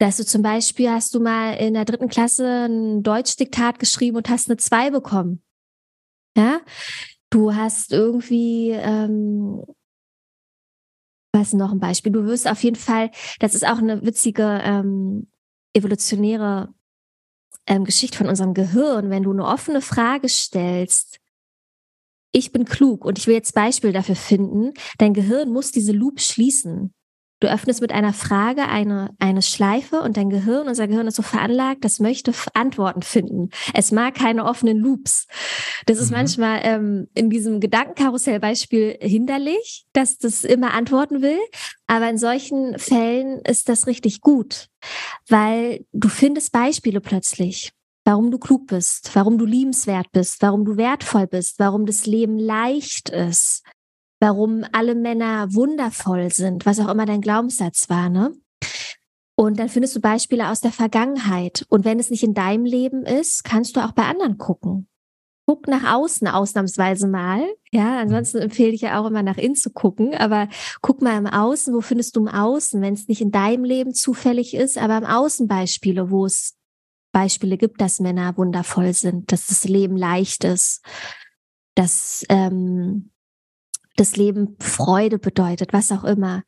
Dass du zum Beispiel hast du mal in der dritten Klasse ein Deutschdiktat geschrieben und hast eine zwei bekommen. Ja, du hast irgendwie, ähm, was noch ein Beispiel? Du wirst auf jeden Fall, das ist auch eine witzige ähm, evolutionäre ähm, Geschichte von unserem Gehirn, wenn du eine offene Frage stellst, ich bin klug und ich will jetzt Beispiel dafür finden, dein Gehirn muss diese Loop schließen. Du öffnest mit einer Frage eine, eine Schleife und dein Gehirn, unser Gehirn ist so veranlagt, das möchte Antworten finden. Es mag keine offenen Loops. Das ist mhm. manchmal ähm, in diesem Gedankenkarussellbeispiel hinderlich, dass das immer antworten will. Aber in solchen Fällen ist das richtig gut, weil du findest Beispiele plötzlich warum du klug bist, warum du liebenswert bist, warum du wertvoll bist, warum das Leben leicht ist, warum alle Männer wundervoll sind, was auch immer dein Glaubenssatz war, ne? Und dann findest du Beispiele aus der Vergangenheit. Und wenn es nicht in deinem Leben ist, kannst du auch bei anderen gucken. Guck nach außen ausnahmsweise mal. Ja, ansonsten empfehle ich ja auch immer nach innen zu gucken. Aber guck mal im Außen, wo findest du im Außen, wenn es nicht in deinem Leben zufällig ist, aber im Außen Beispiele, wo es Beispiele gibt, dass Männer wundervoll sind, dass das Leben leicht ist, dass ähm, das Leben Freude bedeutet, was auch immer.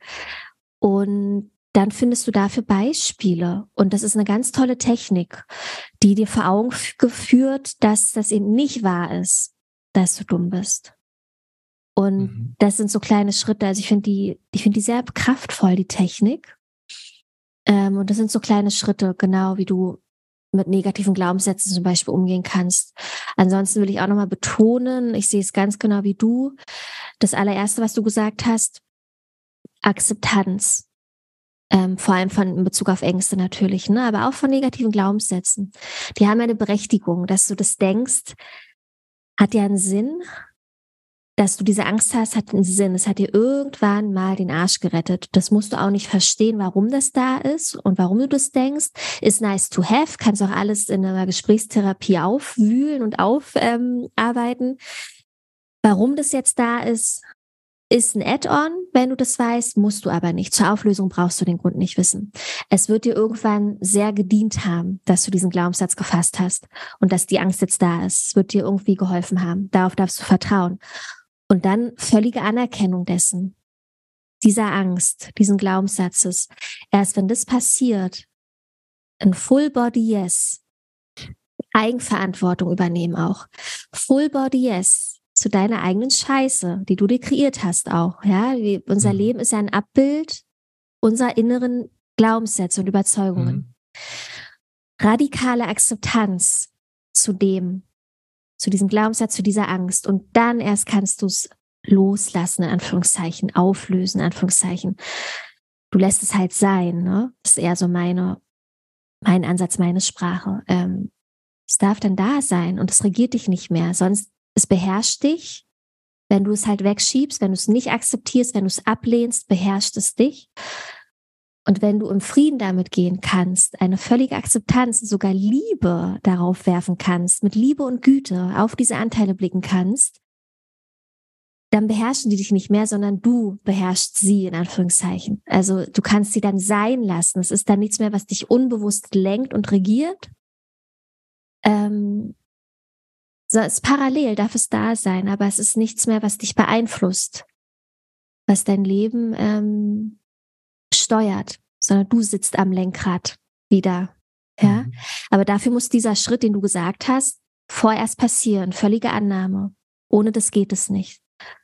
Und dann findest du dafür Beispiele. Und das ist eine ganz tolle Technik, die dir vor Augen geführt, dass das eben nicht wahr ist, dass du dumm bist. Und mhm. das sind so kleine Schritte. Also ich finde die, ich finde die sehr kraftvoll, die Technik. Ähm, und das sind so kleine Schritte, genau wie du mit negativen Glaubenssätzen zum Beispiel umgehen kannst. Ansonsten will ich auch nochmal betonen, ich sehe es ganz genau wie du. Das allererste, was du gesagt hast, Akzeptanz. Ähm, vor allem von in Bezug auf Ängste natürlich, ne? aber auch von negativen Glaubenssätzen. Die haben eine Berechtigung, dass du das denkst, hat ja einen Sinn dass du diese Angst hast, hat einen Sinn. Es hat dir irgendwann mal den Arsch gerettet. Das musst du auch nicht verstehen, warum das da ist und warum du das denkst. Ist nice to have, kannst auch alles in einer Gesprächstherapie aufwühlen und aufarbeiten. Ähm, Warum das jetzt da ist, ist ein Add-on, wenn du das weißt, musst du aber nicht. Zur Auflösung brauchst du den Grund nicht wissen. Es wird dir irgendwann sehr gedient haben, dass du diesen Glaubenssatz gefasst hast und dass die Angst jetzt da ist. Es wird dir irgendwie geholfen haben. Darauf darfst du vertrauen. Und dann völlige Anerkennung dessen, dieser Angst, diesen Glaubenssatzes. Erst wenn das passiert, ein Full Body Yes, Eigenverantwortung übernehmen auch. Full Body Yes, zu deiner eigenen Scheiße, die du dir kreiert hast auch. Ja, Wie, unser mhm. Leben ist ja ein Abbild unserer inneren Glaubenssätze und Überzeugungen. Mhm. Radikale Akzeptanz zu dem, zu diesem Glaubenssatz, zu dieser Angst. Und dann erst kannst du es loslassen, in Anführungszeichen, auflösen, in Anführungszeichen. Du lässt es halt sein, ne? Das ist eher so meine, mein Ansatz, meine Sprache. Ähm, es darf dann da sein und es regiert dich nicht mehr. Sonst es beherrscht dich. Wenn du es halt wegschiebst, wenn du es nicht akzeptierst, wenn du es ablehnst, beherrscht es dich. Und wenn du im Frieden damit gehen kannst, eine völlige Akzeptanz, sogar Liebe darauf werfen kannst, mit Liebe und Güte auf diese Anteile blicken kannst, dann beherrschen die dich nicht mehr, sondern du beherrschst sie in Anführungszeichen. Also du kannst sie dann sein lassen. Es ist dann nichts mehr, was dich unbewusst lenkt und regiert, ähm, so, es ist parallel, darf es da sein, aber es ist nichts mehr, was dich beeinflusst, was dein Leben ähm, steuert, sondern du sitzt am Lenkrad wieder. Ja, mhm. aber dafür muss dieser Schritt, den du gesagt hast, vorerst passieren. Völlige Annahme. Ohne das geht es nicht.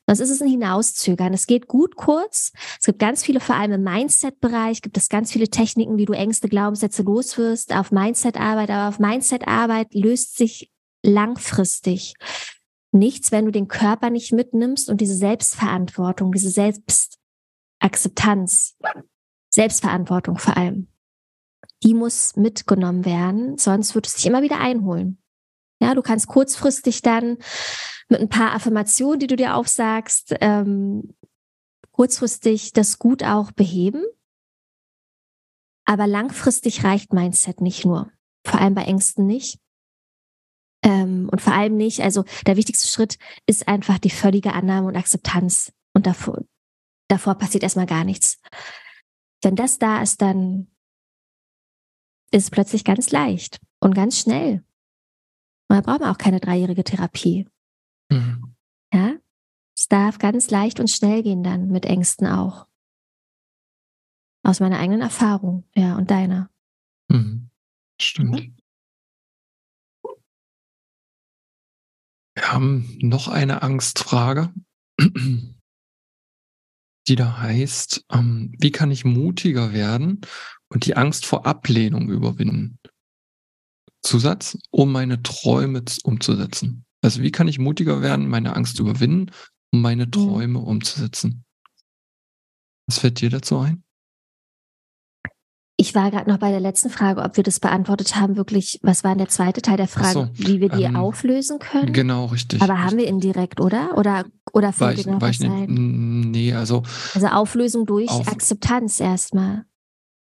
Sonst ist es ein Hinauszögern. Es geht gut kurz. Es gibt ganz viele, vor allem im Mindset-Bereich, gibt es ganz viele Techniken, wie du Ängste, Glaubenssätze loswirst, auf Mindset-Arbeit. Aber auf Mindset-Arbeit löst sich langfristig nichts, wenn du den Körper nicht mitnimmst und diese Selbstverantwortung, diese Selbstakzeptanz, Selbstverantwortung vor allem, die muss mitgenommen werden, sonst wird es dich immer wieder einholen. Ja, du kannst kurzfristig dann mit ein paar Affirmationen, die du dir aufsagst, ähm, kurzfristig das gut auch beheben. Aber langfristig reicht Mindset nicht nur. Vor allem bei Ängsten nicht. Ähm, und vor allem nicht, also der wichtigste Schritt ist einfach die völlige Annahme und Akzeptanz. Und davor, davor passiert erstmal gar nichts. Wenn das da ist, dann ist es plötzlich ganz leicht und ganz schnell. Und da braucht man auch keine dreijährige Therapie. Mhm. Ja, es darf ganz leicht und schnell gehen dann mit Ängsten auch. Aus meiner eigenen Erfahrung, ja, und deiner. Mhm. Stimmt. Wir haben noch eine Angstfrage, die da heißt, ähm, wie kann ich mutiger werden und die Angst vor Ablehnung überwinden? Zusatz, um meine Träume umzusetzen. Also wie kann ich mutiger werden, meine Angst überwinden, um meine mhm. Träume umzusetzen? Was fällt dir dazu ein? Ich war gerade noch bei der letzten Frage, ob wir das beantwortet haben, wirklich, was war denn der zweite Teil der Frage, so, wie wir die ähm, auflösen können? Genau, richtig. Aber haben wir indirekt, oder? Oder, oder fällt dir noch was nicht, ein? Nee, also. Also Auflösung durch auf, Akzeptanz erstmal.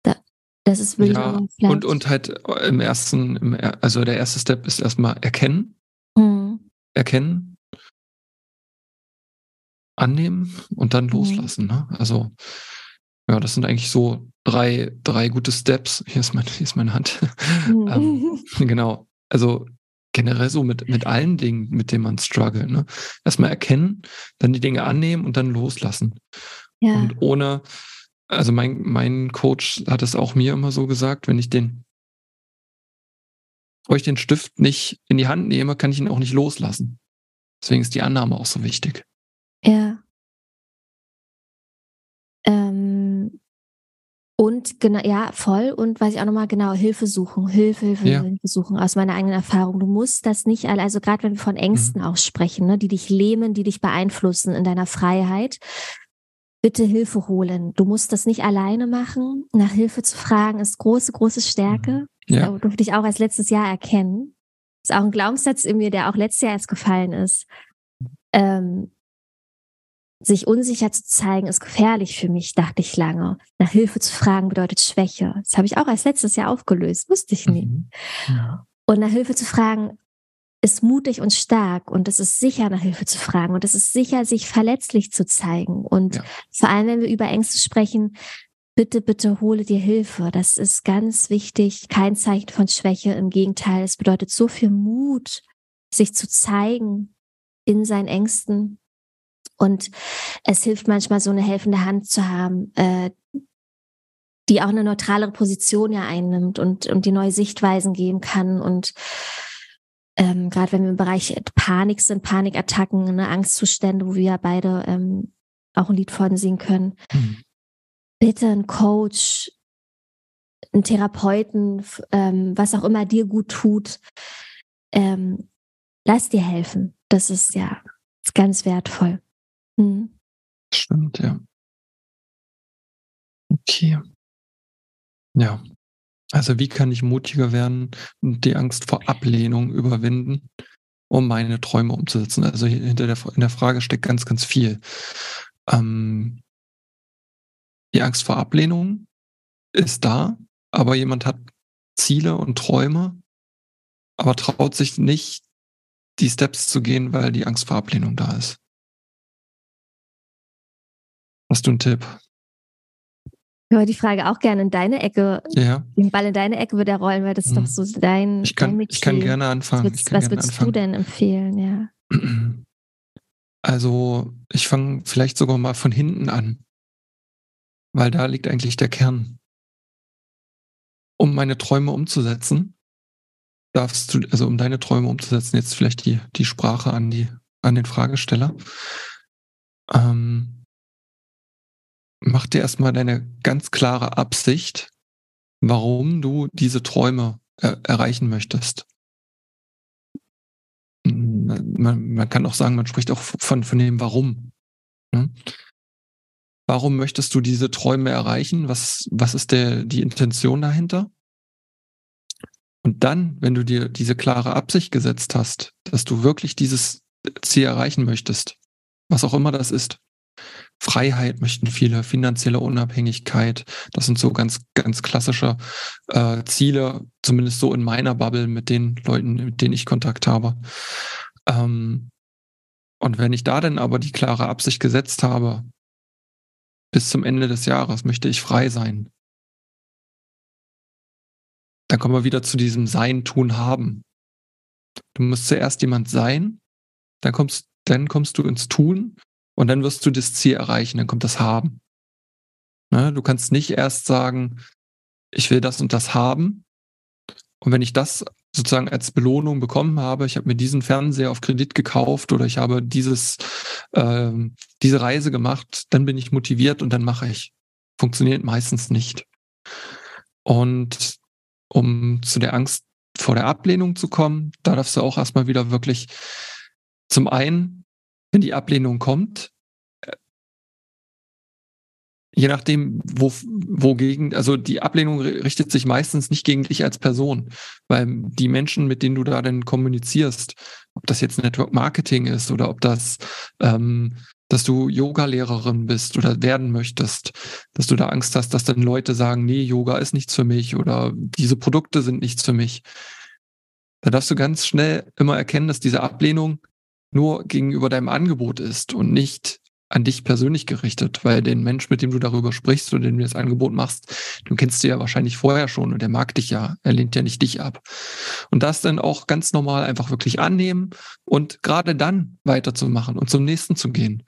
Da, das ist wirklich. Ja, und, und halt im ersten, im, also der erste Step ist erstmal erkennen. Mhm. Erkennen. Annehmen und dann mhm. loslassen. Ne? Also ja, das sind eigentlich so drei, drei gute Steps. Hier ist, mein, hier ist meine Hand. Mhm. [LAUGHS] ähm, [LAUGHS] genau. Also generell so mit, mit allen Dingen, mit denen man struggelt. Ne? Erstmal erkennen, dann die Dinge annehmen und dann loslassen. Ja. Und ohne, also mein, mein Coach hat es auch mir immer so gesagt, wenn ich den, wo ich den Stift nicht in die Hand nehme, kann ich ihn auch nicht loslassen. Deswegen ist die Annahme auch so wichtig. Ja. Und genau, ja, voll. Und weiß ich auch nochmal genau, Hilfe suchen, Hilfe, Hilfe, ja. Hilfe suchen aus meiner eigenen Erfahrung. Du musst das nicht alle, also gerade wenn wir von Ängsten mhm. auch sprechen, ne, die dich lähmen, die dich beeinflussen in deiner Freiheit, bitte Hilfe holen. Du musst das nicht alleine machen. Nach Hilfe zu fragen ist große, große Stärke. Mhm. Ja. Durfte ich auch als letztes Jahr erkennen. Ist auch ein Glaubenssatz in mir, der auch letztes Jahr erst gefallen ist. Ähm, sich unsicher zu zeigen, ist gefährlich für mich, dachte ich lange. Nach Hilfe zu fragen bedeutet Schwäche. Das habe ich auch erst letztes Jahr aufgelöst, wusste ich nicht. Mhm. Ja. Und nach Hilfe zu fragen, ist mutig und stark und es ist sicher, nach Hilfe zu fragen und es ist sicher, sich verletzlich zu zeigen. Und ja. vor allem, wenn wir über Ängste sprechen, bitte, bitte hole dir Hilfe. Das ist ganz wichtig. Kein Zeichen von Schwäche. Im Gegenteil, es bedeutet so viel Mut, sich zu zeigen in seinen Ängsten. Und es hilft manchmal, so eine helfende Hand zu haben, äh, die auch eine neutralere Position ja einnimmt und, und die neue Sichtweisen geben kann. Und ähm, gerade wenn wir im Bereich Panik sind, Panikattacken, ne, Angstzustände, wo wir ja beide ähm, auch ein Lied von singen können, mhm bitte einen Coach, einen Therapeuten, ähm, was auch immer dir gut tut, ähm, lass dir helfen. Das ist ja ganz wertvoll. Hm. Stimmt, ja. Okay. Ja. Also wie kann ich mutiger werden und die Angst vor Ablehnung überwinden, um meine Träume umzusetzen? Also hinter der, in der Frage steckt ganz, ganz viel. Ähm, die Angst vor Ablehnung ist da, aber jemand hat Ziele und Träume, aber traut sich nicht, die Steps zu gehen, weil die Angst vor Ablehnung da ist. Hast du einen Tipp? Ich würde die Frage auch gerne in deine Ecke, ja. den Ball in deine Ecke würde er rollen, weil das ist doch so dein, ich kann, dein Ich kann gerne anfangen. Was, was würdest anfangen. du denn empfehlen, ja? [CLEARS THROAT] Also, ich fange vielleicht sogar mal von hinten an weil da liegt eigentlich der Kern. Um meine Träume umzusetzen, darfst du, also um deine Träume umzusetzen, jetzt vielleicht die, die Sprache an, die, an den Fragesteller. Ähm, mach dir erstmal deine ganz klare Absicht, warum du diese Träume er erreichen möchtest. Man, man, kann auch sagen, man spricht auch von, von dem Warum. Ne? Warum möchtest du diese Träume erreichen? Was, was ist der, die Intention dahinter? Und dann, wenn du dir diese klare Absicht gesetzt hast, dass du wirklich dieses Ziel erreichen möchtest, was auch immer das ist, Freiheit möchten viele, finanzielle Unabhängigkeit, das sind so ganz, ganz klassische äh, Ziele, zumindest so in meiner Bubble mit den Leuten, mit denen ich Kontakt habe. Ähm, und wenn ich da dann aber die klare Absicht gesetzt habe, bis zum Ende des Jahres möchte ich frei sein. Dann kommen wir wieder zu diesem Sein, Tun, Haben. Du musst zuerst jemand sein, dann kommst, dann kommst du ins Tun und dann wirst du das Ziel erreichen, dann kommt das Haben. Ne? Du kannst nicht erst sagen, ich will das und das haben. Und wenn ich das sozusagen als Belohnung bekommen habe, ich habe mir diesen Fernseher auf Kredit gekauft oder ich habe dieses, ähm, diese Reise gemacht, dann bin ich motiviert und dann mache ich. Funktioniert meistens nicht. Und um zu der Angst vor der Ablehnung zu kommen, da darfst du auch erstmal wieder wirklich zum einen, wenn die Ablehnung kommt, je nachdem, wo, wogegen, also die Ablehnung richtet sich meistens nicht gegen dich als Person, weil die Menschen, mit denen du da denn kommunizierst, ob das jetzt Network Marketing ist oder ob das, ähm, dass du Yoga-Lehrerin bist oder werden möchtest, dass du da Angst hast, dass dann Leute sagen, nee, Yoga ist nichts für mich oder diese Produkte sind nichts für mich. Da darfst du ganz schnell immer erkennen, dass diese Ablehnung nur gegenüber deinem Angebot ist und nicht an dich persönlich gerichtet, weil den Mensch, mit dem du darüber sprichst oder dem du das Angebot machst, du kennst du ja wahrscheinlich vorher schon und der mag dich ja, er lehnt ja nicht dich ab. Und das dann auch ganz normal einfach wirklich annehmen und gerade dann weiterzumachen und zum nächsten zu gehen.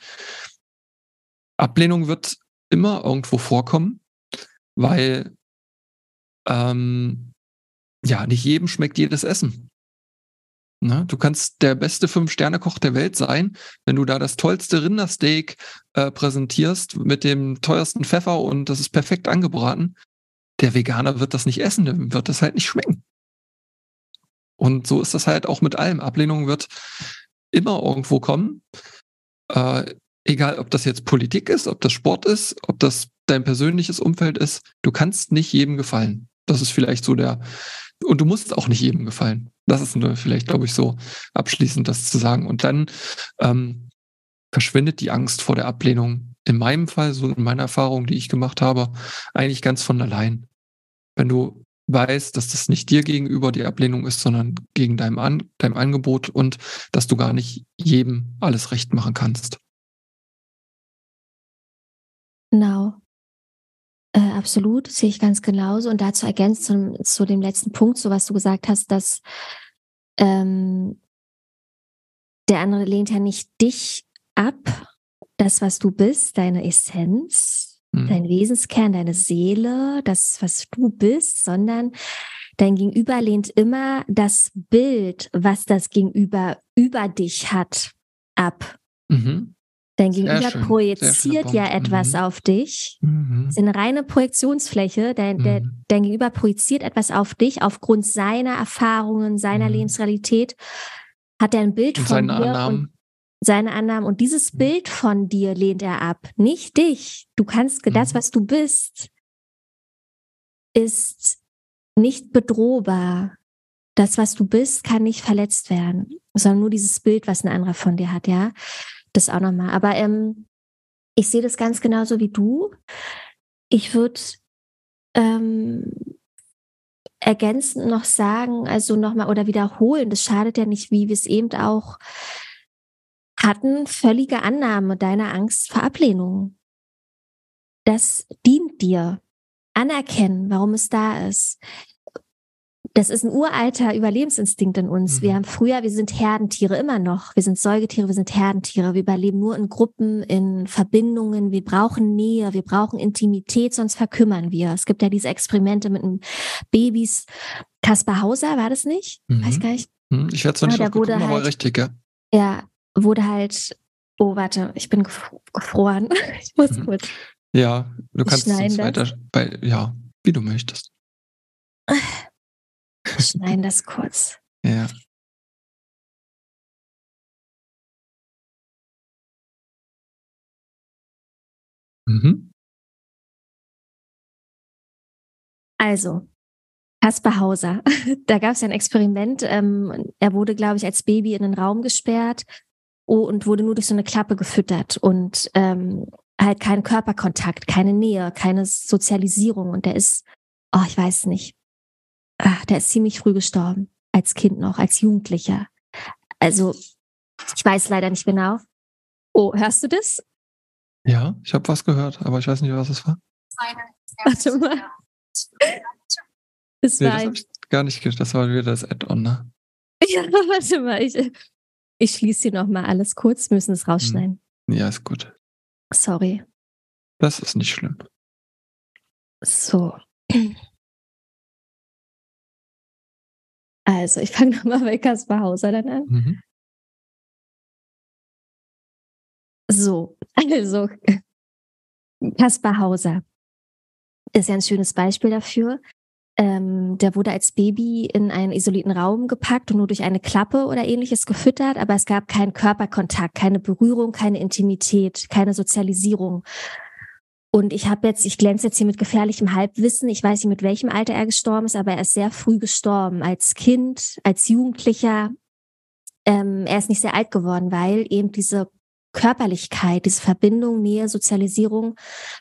Ablehnung wird immer irgendwo vorkommen, weil ähm, ja, nicht jedem schmeckt jedes Essen. Ne? Du kannst der beste Fünf-Sterne-Koch der Welt sein, wenn du da das tollste Rindersteak äh, präsentierst mit dem teuersten Pfeffer und das ist perfekt angebraten. Der Veganer wird das nicht essen, dem wird das halt nicht schmecken. Und so ist das halt auch mit allem. Ablehnung wird immer irgendwo kommen. Äh, egal, ob das jetzt Politik ist, ob das Sport ist, ob das dein persönliches Umfeld ist. Du kannst nicht jedem gefallen. Das ist vielleicht so der, und du musst auch nicht jedem gefallen. Das ist nur vielleicht, glaube ich, so abschließend das zu sagen. Und dann ähm, verschwindet die Angst vor der Ablehnung. In meinem Fall, so in meiner Erfahrung, die ich gemacht habe, eigentlich ganz von allein. Wenn du weißt, dass das nicht dir gegenüber die Ablehnung ist, sondern gegen deinem, An deinem Angebot und dass du gar nicht jedem alles recht machen kannst. Genau. Äh, absolut, sehe ich ganz genauso. Und dazu ergänzt zu, zu, dem letzten Punkt, so was du gesagt hast, dass ähm, der andere lehnt ja nicht dich ab, das, was du bist, deine Essenz, mhm. dein Wesenskern, deine Seele, das, was du bist, sondern dein Gegenüber lehnt immer das Bild, was das Gegenüber über dich hat, ab. Mhm. Dein Gegenüber projiziert ja etwas mhm. auf dich. Mhm. Das ist eine reine Projektionsfläche. Dein, der, mhm. dein Gegenüber projiziert etwas auf dich aufgrund seiner Erfahrungen, seiner mhm. Lebensrealität. Hat er ein Bild und von dir Annahmen. und seine Annahmen. Und dieses mhm. Bild von dir lehnt er ab, nicht dich. Du kannst, das, mhm. was du bist, ist nicht bedrohbar. Das, was du bist, kann nicht verletzt werden, sondern nur dieses Bild, was ein anderer von dir hat, ja. Das auch nochmal. Aber ähm, ich sehe das ganz genauso wie du. Ich würde ähm, ergänzend noch sagen, also nochmal oder wiederholen, das schadet ja nicht, wie wir es eben auch hatten völlige Annahme deiner Angst vor Ablehnung. Das dient dir. Anerkennen, warum es da ist. Das ist ein uralter Überlebensinstinkt in uns. Mhm. Wir haben früher, wir sind Herdentiere immer noch. Wir sind Säugetiere, wir sind Herdentiere. Wir überleben nur in Gruppen, in Verbindungen. Wir brauchen Nähe, wir brauchen Intimität, sonst verkümmern wir. Es gibt ja diese Experimente mit Babys. Kaspar Hauser, war das nicht? Mhm. Weiß gar nicht. Mhm. Ich werde es noch nicht ja, aufgekommen, halt, richtig, ja. Ja, wurde halt, oh, warte, ich bin gefroren. [LAUGHS] ich muss mhm. kurz. Ja, du kannst es weiter, bei, ja, wie du möchtest. [LAUGHS] Schneiden das kurz. Ja. Mhm. Also, Kaspar Hauser. [LAUGHS] Da gab es ein Experiment. Ähm, er wurde, glaube ich, als Baby in den Raum gesperrt und wurde nur durch so eine Klappe gefüttert und ähm, halt kein Körperkontakt, keine Nähe, keine Sozialisierung. Und der ist, oh, ich weiß nicht, ach, der ist ziemlich früh gestorben, als Kind noch, als Jugendlicher. Also, ich weiß leider nicht genau. Oh, hörst du das? Ja, ich habe was gehört, aber ich weiß nicht, was es war. Warte mal. Das, nee, das ich gar nicht gehört. Das war wieder das Add-on, ne? [LAUGHS] Ja, warte mal. Ich, ich schließe hier nochmal alles kurz, müssen es rausschneiden. Ja, ist gut. Sorry. Das ist nicht schlimm. So. Also, ich fange [LAUGHS] nochmal bei Kaspar Hauser dann an. Mhm. So, [LAUGHS] also, Kaspar Hauser ist ja ein schönes Beispiel dafür. Ähm, der wurde als Baby in einen isolierten Raum gepackt und nur durch eine Klappe oder ähnliches gefüttert, aber es gab keinen Körperkontakt, keine Berührung, keine Intimität, keine Sozialisierung. Und ich habe jetzt, ich glänze jetzt hier mit gefährlichem Halbwissen. Ich weiß nicht, mit welchem Alter er gestorben ist, aber er ist sehr früh gestorben. Als Kind, als Jugendlicher. Ähm, er ist nicht sehr alt geworden, weil eben diese Körperlichkeit, diese Verbindung, Nähe, Sozialisierung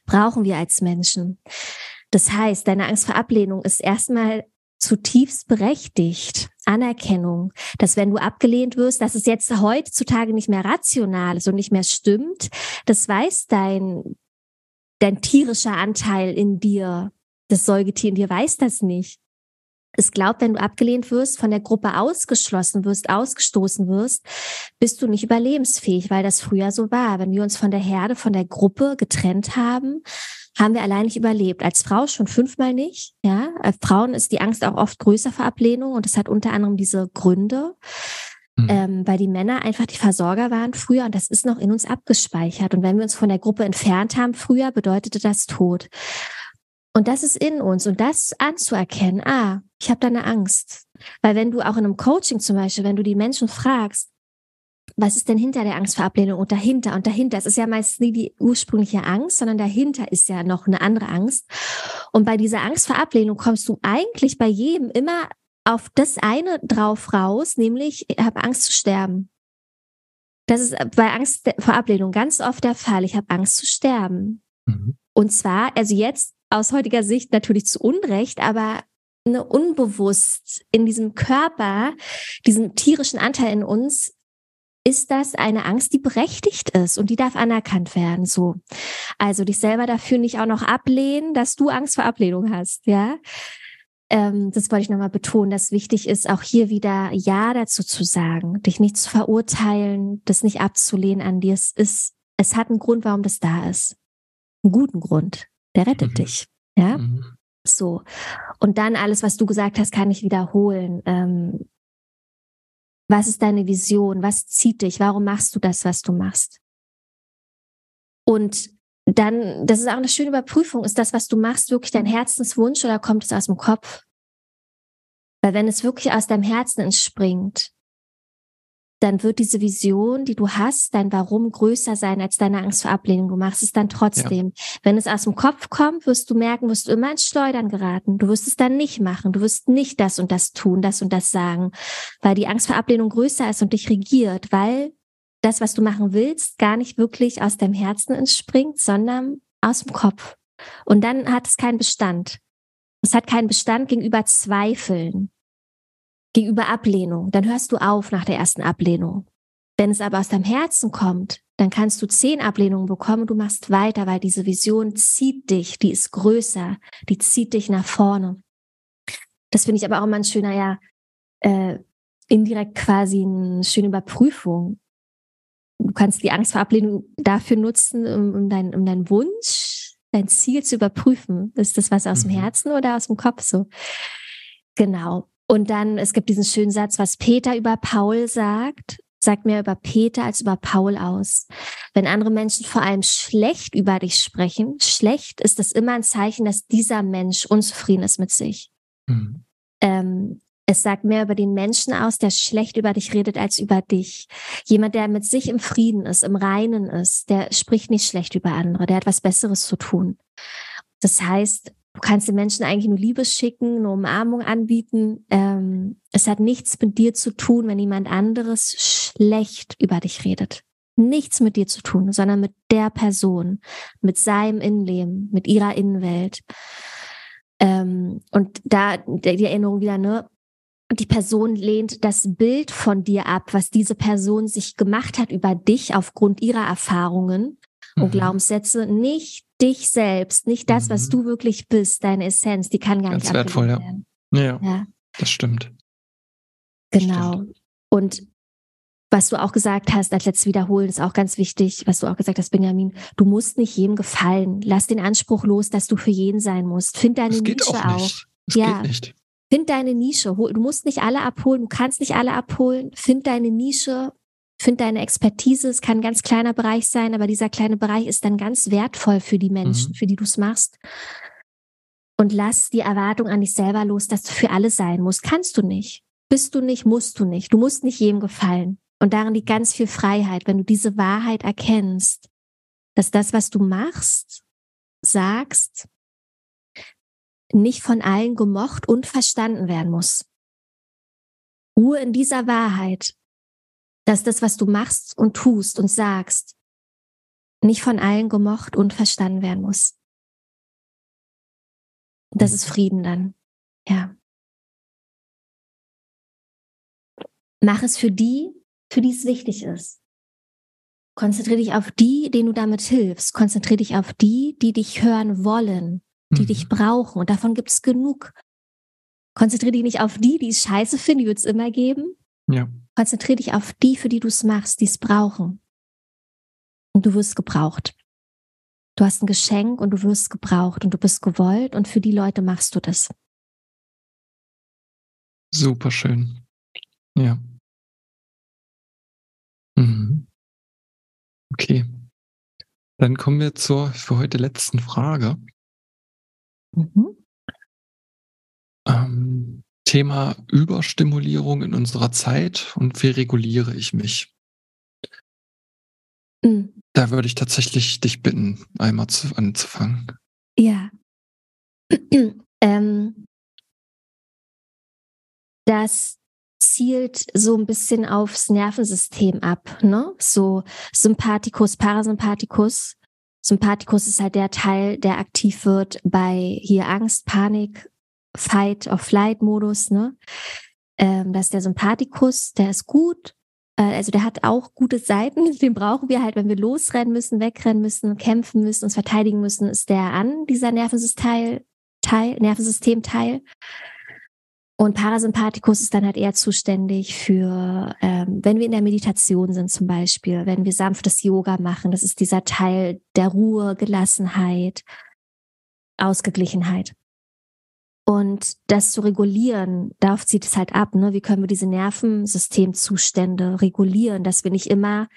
brauchen wir als Menschen. Das heißt, deine Angst vor Ablehnung ist erstmal zutiefst berechtigt. Anerkennung, dass wenn du abgelehnt wirst, dass es jetzt heutzutage nicht mehr rational ist und nicht mehr stimmt, das weiß dein, dein tierischer Anteil in dir, das Säugetier in dir weiß das nicht. Es glaubt, wenn du abgelehnt wirst, von der Gruppe ausgeschlossen wirst, ausgestoßen wirst, bist du nicht überlebensfähig, weil das früher so war. Wenn wir uns von der Herde, von der Gruppe getrennt haben, haben wir allein nicht überlebt. Als Frau schon fünfmal nicht. Ja, als Frauen ist die Angst auch oft größer vor Ablehnung und das hat unter anderem diese Gründe. Mhm. Ähm, weil die Männer einfach die Versorger waren früher und das ist noch in uns abgespeichert. Und wenn wir uns von der Gruppe entfernt haben früher, bedeutete das Tod. Und das ist in uns und das anzuerkennen, ah, ich habe da eine Angst. Weil wenn du auch in einem Coaching zum Beispiel, wenn du die Menschen fragst, was ist denn hinter der Angst vor Ablehnung und dahinter und dahinter? Es ist ja meist nie die ursprüngliche Angst, sondern dahinter ist ja noch eine andere Angst. Und bei dieser Angst vor Ablehnung kommst du eigentlich bei jedem immer auf das eine drauf raus, nämlich ich habe Angst zu sterben. Das ist bei Angst vor Ablehnung ganz oft der Fall. Ich habe Angst zu sterben. Mhm. Und zwar, also jetzt aus heutiger Sicht natürlich zu Unrecht, aber ne, unbewusst in diesem Körper, diesem tierischen Anteil in uns, ist das eine Angst, die berechtigt ist und die darf anerkannt werden. So, also dich selber dafür nicht auch noch ablehnen, dass du Angst vor Ablehnung hast, ja. Ähm, das wollte ich nochmal betonen, dass wichtig ist, auch hier wieder Ja dazu zu sagen, dich nicht zu verurteilen, das nicht abzulehnen an dir. Es ist, es hat einen Grund, warum das da ist. Einen guten Grund. Der rettet mhm. dich. Ja. Mhm. So. Und dann alles, was du gesagt hast, kann ich wiederholen. Ähm, was ist deine Vision? Was zieht dich? Warum machst du das, was du machst? Und dann, das ist auch eine schöne Überprüfung. Ist das, was du machst, wirklich dein Herzenswunsch oder kommt es aus dem Kopf? Weil wenn es wirklich aus deinem Herzen entspringt, dann wird diese Vision, die du hast, dein Warum größer sein als deine Angst vor Ablehnung. Du machst es dann trotzdem. Ja. Wenn es aus dem Kopf kommt, wirst du merken, wirst du immer ins Schleudern geraten. Du wirst es dann nicht machen. Du wirst nicht das und das tun, das und das sagen, weil die Angst vor Ablehnung größer ist und dich regiert, weil das, was du machen willst, gar nicht wirklich aus deinem Herzen entspringt, sondern aus dem Kopf. Und dann hat es keinen Bestand. Es hat keinen Bestand gegenüber Zweifeln gegenüber Ablehnung, dann hörst du auf nach der ersten Ablehnung. Wenn es aber aus deinem Herzen kommt, dann kannst du zehn Ablehnungen bekommen und du machst weiter, weil diese Vision zieht dich, die ist größer, die zieht dich nach vorne. Das finde ich aber auch immer ein schöner, ja, äh, indirekt quasi eine schöne Überprüfung. Du kannst die Angst vor Ablehnung dafür nutzen, um, um, dein, um deinen Wunsch, dein Ziel zu überprüfen. Ist das was aus mhm. dem Herzen oder aus dem Kopf so? Genau. Und dann, es gibt diesen schönen Satz, was Peter über Paul sagt, sagt mehr über Peter als über Paul aus. Wenn andere Menschen vor allem schlecht über dich sprechen, schlecht ist das immer ein Zeichen, dass dieser Mensch unzufrieden ist mit sich. Mhm. Ähm, es sagt mehr über den Menschen aus, der schlecht über dich redet, als über dich. Jemand, der mit sich im Frieden ist, im Reinen ist, der spricht nicht schlecht über andere, der hat was Besseres zu tun. Das heißt, Du kannst den Menschen eigentlich nur Liebe schicken, eine Umarmung anbieten. Ähm, es hat nichts mit dir zu tun, wenn jemand anderes schlecht über dich redet. Nichts mit dir zu tun, sondern mit der Person, mit seinem Innenleben, mit ihrer Innenwelt. Ähm, und da die Erinnerung wieder, ne? Die Person lehnt das Bild von dir ab, was diese Person sich gemacht hat über dich aufgrund ihrer Erfahrungen und mhm. Glaubenssätze, nicht dich selbst, nicht das, mhm. was du wirklich bist, deine Essenz, die kann gar Ganz nicht wertvoll, ja. werden. Ja, ja, das stimmt. Genau. Stimmt. Und was du auch gesagt hast, als letztes wiederholen, ist auch ganz wichtig, was du auch gesagt hast, Benjamin. Du musst nicht jedem gefallen. Lass den Anspruch los, dass du für jeden sein musst. Find deine das geht Nische auch. Nicht. Das ja. geht nicht. Find deine Nische. Du musst nicht alle abholen. Du kannst nicht alle abholen. Find deine Nische finde deine Expertise, es kann ein ganz kleiner Bereich sein, aber dieser kleine Bereich ist dann ganz wertvoll für die Menschen, mhm. für die du es machst. Und lass die Erwartung an dich selber los, dass du für alle sein musst. Kannst du nicht. Bist du nicht, musst du nicht. Du musst nicht jedem gefallen. Und darin liegt ganz viel Freiheit, wenn du diese Wahrheit erkennst, dass das, was du machst, sagst, nicht von allen gemocht und verstanden werden muss. Ruhe in dieser Wahrheit dass das, was du machst und tust und sagst, nicht von allen gemocht und verstanden werden muss. Das ist Frieden dann. Ja. Mach es für die, für die es wichtig ist. Konzentriere dich auf die, denen du damit hilfst. Konzentriere dich auf die, die dich hören wollen, die mhm. dich brauchen. Und davon gibt es genug. Konzentriere dich nicht auf die, die es scheiße finden, die wird es immer geben. Ja. Konzentriere dich auf die, für die du es machst, die es brauchen. Und du wirst gebraucht. Du hast ein Geschenk und du wirst gebraucht und du bist gewollt und für die Leute machst du das. Super schön. Ja. Mhm. Okay. Dann kommen wir zur für heute letzten Frage. Mhm. Ähm, Thema Überstimulierung in unserer Zeit und wie reguliere ich mich? Mhm. Da würde ich tatsächlich dich bitten, einmal zu, anzufangen. Ja. [CLEARS THROAT] ähm, das zielt so ein bisschen aufs Nervensystem ab, ne? So Sympathikus, Parasympathikus. Sympathikus ist halt der Teil, der aktiv wird bei hier Angst, Panik, Fight or Flight Modus, ne? Ähm, das ist der Sympathikus, der ist gut. Äh, also der hat auch gute Seiten. [LAUGHS] Den brauchen wir halt, wenn wir losrennen müssen, wegrennen müssen, kämpfen müssen, uns verteidigen müssen, ist der an, dieser Nervensystem, Teil, Nervensystemteil. Und Parasympathikus ist dann halt eher zuständig für, ähm, wenn wir in der Meditation sind zum Beispiel, wenn wir sanftes Yoga machen, das ist dieser Teil der Ruhe, Gelassenheit, Ausgeglichenheit. Und das zu regulieren, darauf zieht es halt ab. Ne? Wie können wir diese Nervensystemzustände regulieren, dass wir nicht immer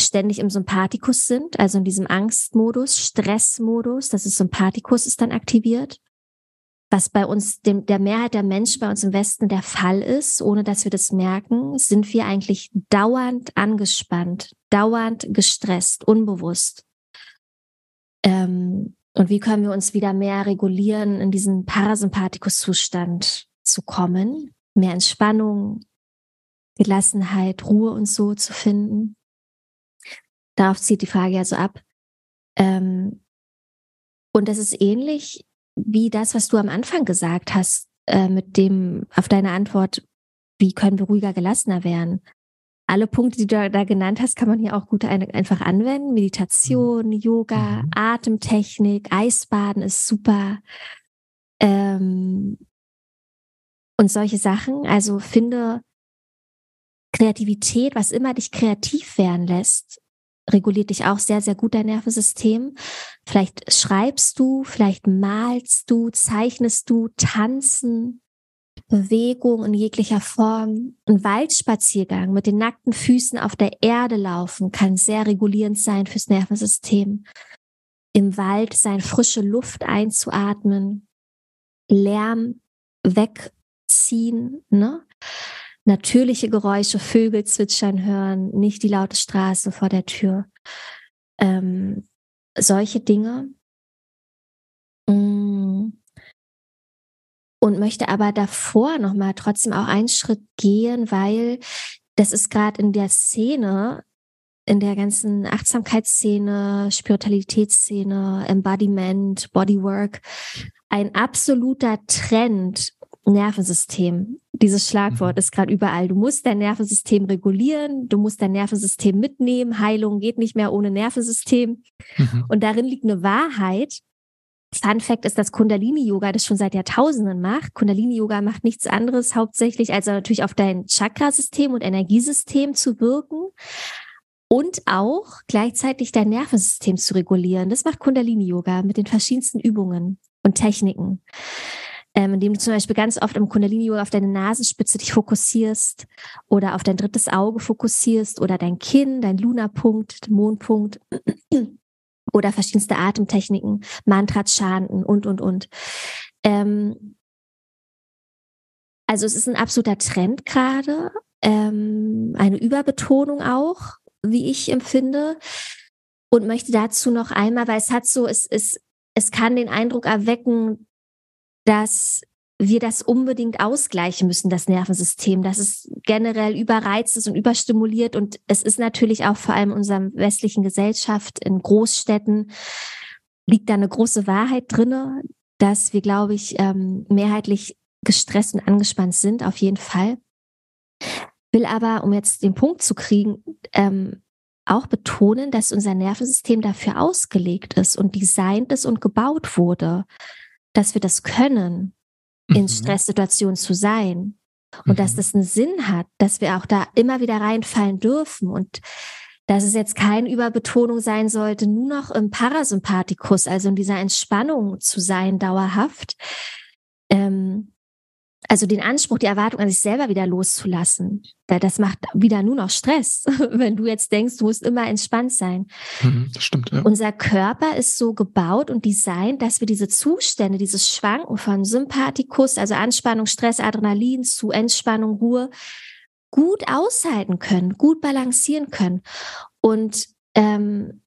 ständig im Sympathikus sind, also in diesem Angstmodus, Stressmodus, das ist Sympathikus ist dann aktiviert was bei uns, dem, der Mehrheit der Menschen bei uns im Westen der Fall ist, ohne dass wir das merken, sind wir eigentlich dauernd angespannt, dauernd gestresst, unbewusst. Ähm, und wie können wir uns wieder mehr regulieren, in diesen Parasympathikus-Zustand zu kommen, mehr Entspannung, Gelassenheit, Ruhe und so zu finden? Darauf zieht die Frage also ab. Ähm, und das ist ähnlich wie das, was du am Anfang gesagt hast, äh, mit dem, auf deine Antwort, wie können wir ruhiger, gelassener werden? Alle Punkte, die du da genannt hast, kann man hier auch gut ein, einfach anwenden. Meditation, Yoga, mhm. Atemtechnik, Eisbaden ist super. Ähm, und solche Sachen. Also finde Kreativität, was immer dich kreativ werden lässt, reguliert dich auch sehr, sehr gut dein Nervensystem. Vielleicht schreibst du, vielleicht malst du, zeichnest du, tanzen, Bewegung in jeglicher Form. Ein Waldspaziergang mit den nackten Füßen auf der Erde laufen kann sehr regulierend sein fürs Nervensystem. Im Wald sein frische Luft einzuatmen, Lärm wegziehen, ne? Natürliche Geräusche, Vögel zwitschern hören, nicht die laute Straße vor der Tür. Ähm, solche Dinge. Mm. Und möchte aber davor nochmal trotzdem auch einen Schritt gehen, weil das ist gerade in der Szene, in der ganzen Achtsamkeitsszene, Spiritualitätsszene, Embodiment, Bodywork, ein absoluter Trend Nervensystem. Dieses Schlagwort mhm. ist gerade überall. Du musst dein Nervensystem regulieren, du musst dein Nervensystem mitnehmen. Heilung geht nicht mehr ohne Nervensystem. Mhm. Und darin liegt eine Wahrheit. Fun Fact ist, dass Kundalini-Yoga das schon seit Jahrtausenden macht. Kundalini-Yoga macht nichts anderes hauptsächlich, als natürlich auf dein Chakrasystem und Energiesystem zu wirken und auch gleichzeitig dein Nervensystem zu regulieren. Das macht Kundalini-Yoga mit den verschiedensten Übungen und Techniken ähm, indem du zum Beispiel ganz oft im Kundalini-Yoga auf deine Nasenspitze dich fokussierst oder auf dein drittes Auge fokussierst oder dein Kinn, dein Lunapunkt, Mondpunkt [CLEARS THROAT] oder verschiedenste Atemtechniken, Mantras, Chanten und, und, und. Ähm, also es ist ein absoluter Trend gerade, ähm, eine Überbetonung auch, wie ich empfinde. Und möchte dazu noch einmal, weil es hat so, es, es, es kann den Eindruck erwecken, dass wir das unbedingt ausgleichen müssen, das Nervensystem, dass es generell überreizt ist und überstimuliert. Und es ist natürlich auch vor allem in unserer westlichen Gesellschaft, in Großstädten, liegt da eine große Wahrheit drinne, dass wir, glaube ich, ähm, mehrheitlich gestresst und angespannt sind, auf jeden Fall. Will aber, um jetzt den Punkt zu kriegen, ähm, auch betonen, dass unser Nervensystem dafür ausgelegt ist und designt ist und gebaut wurde dass wir das können, in mhm. Stresssituationen zu sein. Und mhm. dass das einen Sinn hat, dass wir auch da immer wieder reinfallen dürfen und dass es jetzt keine Überbetonung sein sollte, nur noch im Parasympathikus, also in dieser Entspannung zu sein, dauerhaft. Ähm, also den Anspruch, die Erwartung an sich selber wieder loszulassen, das macht wieder nur noch Stress, [LAUGHS] wenn du jetzt denkst, du musst immer entspannt sein. Mhm, das stimmt, ja. Unser Körper ist so gebaut und designt, dass wir diese Zustände, dieses Schwanken von Sympathikus, also Anspannung, Stress, Adrenalin zu Entspannung, Ruhe, gut aushalten können, gut balancieren können. Und ähm,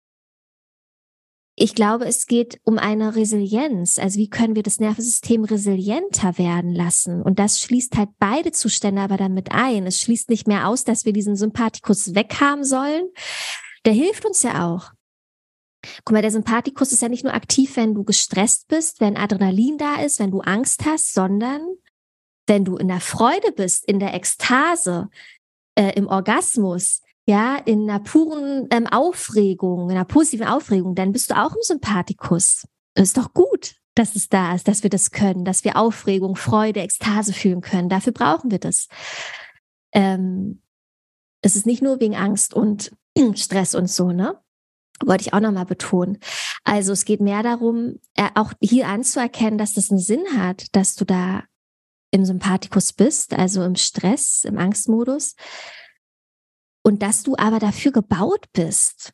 ich glaube, es geht um eine Resilienz. Also wie können wir das Nervensystem resilienter werden lassen? Und das schließt halt beide Zustände aber damit ein. Es schließt nicht mehr aus, dass wir diesen Sympathikus weghaben sollen. Der hilft uns ja auch. Guck mal, der Sympathikus ist ja nicht nur aktiv, wenn du gestresst bist, wenn Adrenalin da ist, wenn du Angst hast, sondern wenn du in der Freude bist, in der Ekstase, äh, im Orgasmus, ja, in einer puren ähm, Aufregung, in einer positiven Aufregung, dann bist du auch im Sympathikus. Ist doch gut, dass es da ist, dass wir das können, dass wir Aufregung, Freude, Ekstase fühlen können. Dafür brauchen wir das. Ähm, es ist nicht nur wegen Angst und [CLEARS THROAT] Stress und so, ne? Wollte ich auch nochmal betonen. Also es geht mehr darum, äh, auch hier anzuerkennen, dass das einen Sinn hat, dass du da im Sympathikus bist, also im Stress, im Angstmodus. Und dass du aber dafür gebaut bist.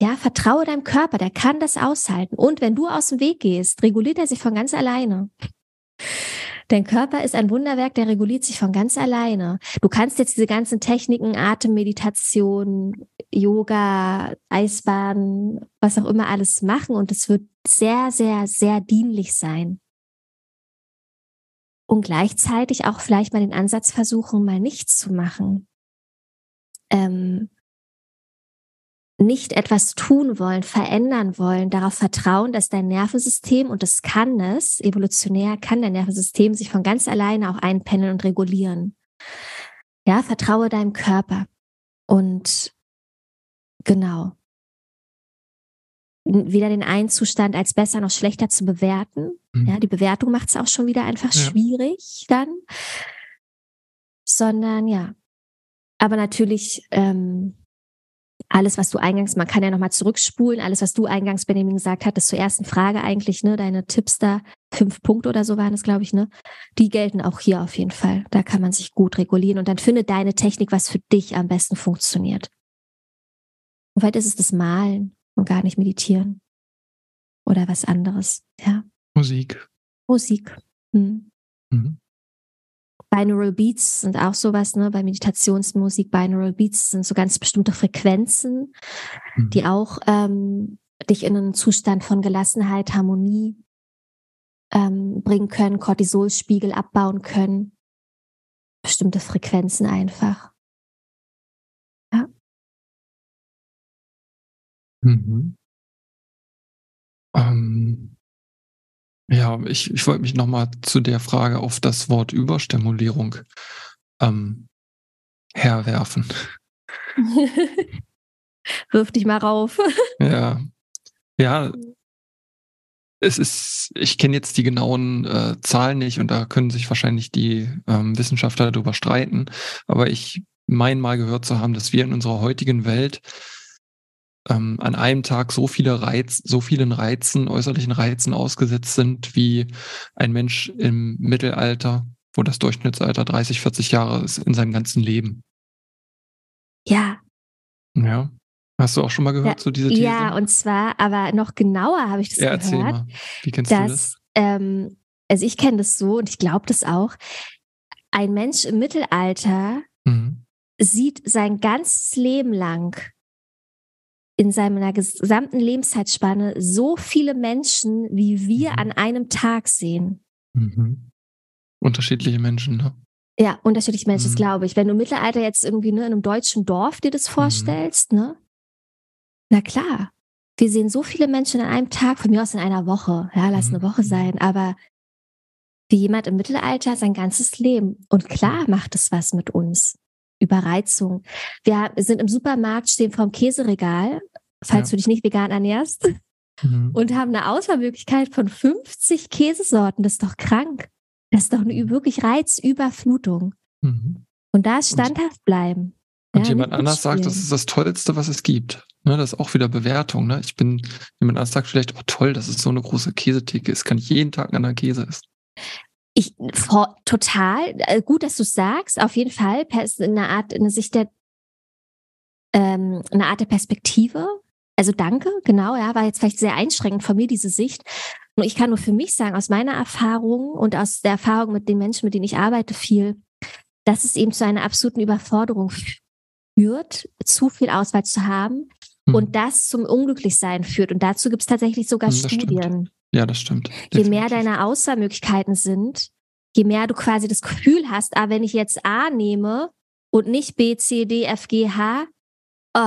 Ja, vertraue deinem Körper, der kann das aushalten. Und wenn du aus dem Weg gehst, reguliert er sich von ganz alleine. Dein Körper ist ein Wunderwerk, der reguliert sich von ganz alleine. Du kannst jetzt diese ganzen Techniken, Atemmeditation, Yoga, Eisbaden, was auch immer alles machen und es wird sehr, sehr, sehr dienlich sein. Und gleichzeitig auch vielleicht mal den Ansatz versuchen, mal nichts zu machen. Ähm, nicht etwas tun wollen, verändern wollen, darauf vertrauen, dass dein Nervensystem, und das kann es, evolutionär kann dein Nervensystem sich von ganz alleine auch einpendeln und regulieren. Ja, vertraue deinem Körper. Und genau. Weder den einen Zustand als besser noch schlechter zu bewerten. Mhm. Ja, die Bewertung macht es auch schon wieder einfach ja. schwierig dann. Sondern ja. Aber natürlich, ähm, alles, was du eingangs, man kann ja nochmal zurückspulen, alles, was du eingangs, Benjamin, gesagt hattest zur ersten Frage eigentlich, ne, deine Tipps da, fünf Punkte oder so waren es, glaube ich, ne, die gelten auch hier auf jeden Fall. Da kann man sich gut regulieren und dann finde deine Technik, was für dich am besten funktioniert. Und vielleicht ist es das Malen und gar nicht meditieren oder was anderes, ja. Musik. Musik. Hm. Mhm. Binaural Beats sind auch sowas, ne? Bei Meditationsmusik, Binaural Beats sind so ganz bestimmte Frequenzen, mhm. die auch ähm, dich in einen Zustand von Gelassenheit, Harmonie ähm, bringen können, Cortisolspiegel abbauen können. Bestimmte Frequenzen einfach. Ja. Mhm. Ähm, ja, ich, ich wollte mich nochmal zu der Frage auf das Wort Überstimulierung ähm, herwerfen. [LAUGHS] Wirf dich mal rauf. ja. Ja. Es ist, ich kenne jetzt die genauen äh, Zahlen nicht und da können sich wahrscheinlich die ähm, Wissenschaftler darüber streiten. Aber ich meine mal gehört zu haben, dass wir in unserer heutigen Welt ähm, an einem Tag so viele Reiz, so vielen Reizen, äußerlichen Reizen ausgesetzt sind, wie ein Mensch im Mittelalter, wo das Durchschnittsalter 30, 40 Jahre ist in seinem ganzen Leben. Ja. Ja. Hast du auch schon mal gehört, ja, so diese These? Ja, und zwar, aber noch genauer habe ich das ja, gehört. Mal. Wie kennst dass, du das? Ähm, also ich kenne das so und ich glaube das auch. Ein Mensch im Mittelalter mhm. sieht sein ganzes Leben lang in seiner gesamten Lebenszeitspanne so viele Menschen, wie wir mhm. an einem Tag sehen. Mhm. Unterschiedliche Menschen, ne? Ja, unterschiedliche Menschen, mhm. das glaube ich. Wenn du im Mittelalter jetzt irgendwie ne, in einem deutschen Dorf dir das mhm. vorstellst, ne? Na klar, wir sehen so viele Menschen an einem Tag, von mir aus in einer Woche, ja, lass eine Woche mhm. sein, aber wie jemand im Mittelalter sein ganzes Leben. Und klar macht es was mit uns. Überreizung. Wir sind im Supermarkt, stehen vorm Käseregal, falls ja. du dich nicht vegan ernährst, mhm. und haben eine Auswahlmöglichkeit von 50 Käsesorten. Das ist doch krank. Das ist doch eine wirklich Reizüberflutung. Mhm. Und da standhaft bleiben. Und ja, jemand anders sagt, das ist das Tollste, was es gibt. Ne, das ist auch wieder Bewertung. Ne? Ich bin, jemand anders sagt vielleicht, oh toll, dass es so eine große Käsetheke ist. Kann ich jeden Tag an der Käse essen. Ich vor, total äh, gut, dass du sagst. Auf jeden Fall eine Art, eine Sicht der, ähm, eine Art der Perspektive. Also danke, genau, ja, war jetzt vielleicht sehr einschränkend von mir diese Sicht. Nur ich kann nur für mich sagen, aus meiner Erfahrung und aus der Erfahrung mit den Menschen, mit denen ich arbeite, viel, dass es eben zu einer absoluten Überforderung führt, zu viel Auswahl zu haben hm. und das zum Unglücklichsein führt. Und dazu gibt es tatsächlich sogar hm, Studien. Stimmt. Ja, das stimmt. Definitiv. Je mehr deine Auswahlmöglichkeiten sind, je mehr du quasi das Gefühl hast, ah, wenn ich jetzt A nehme und nicht B, C, D, F, G, H, oh,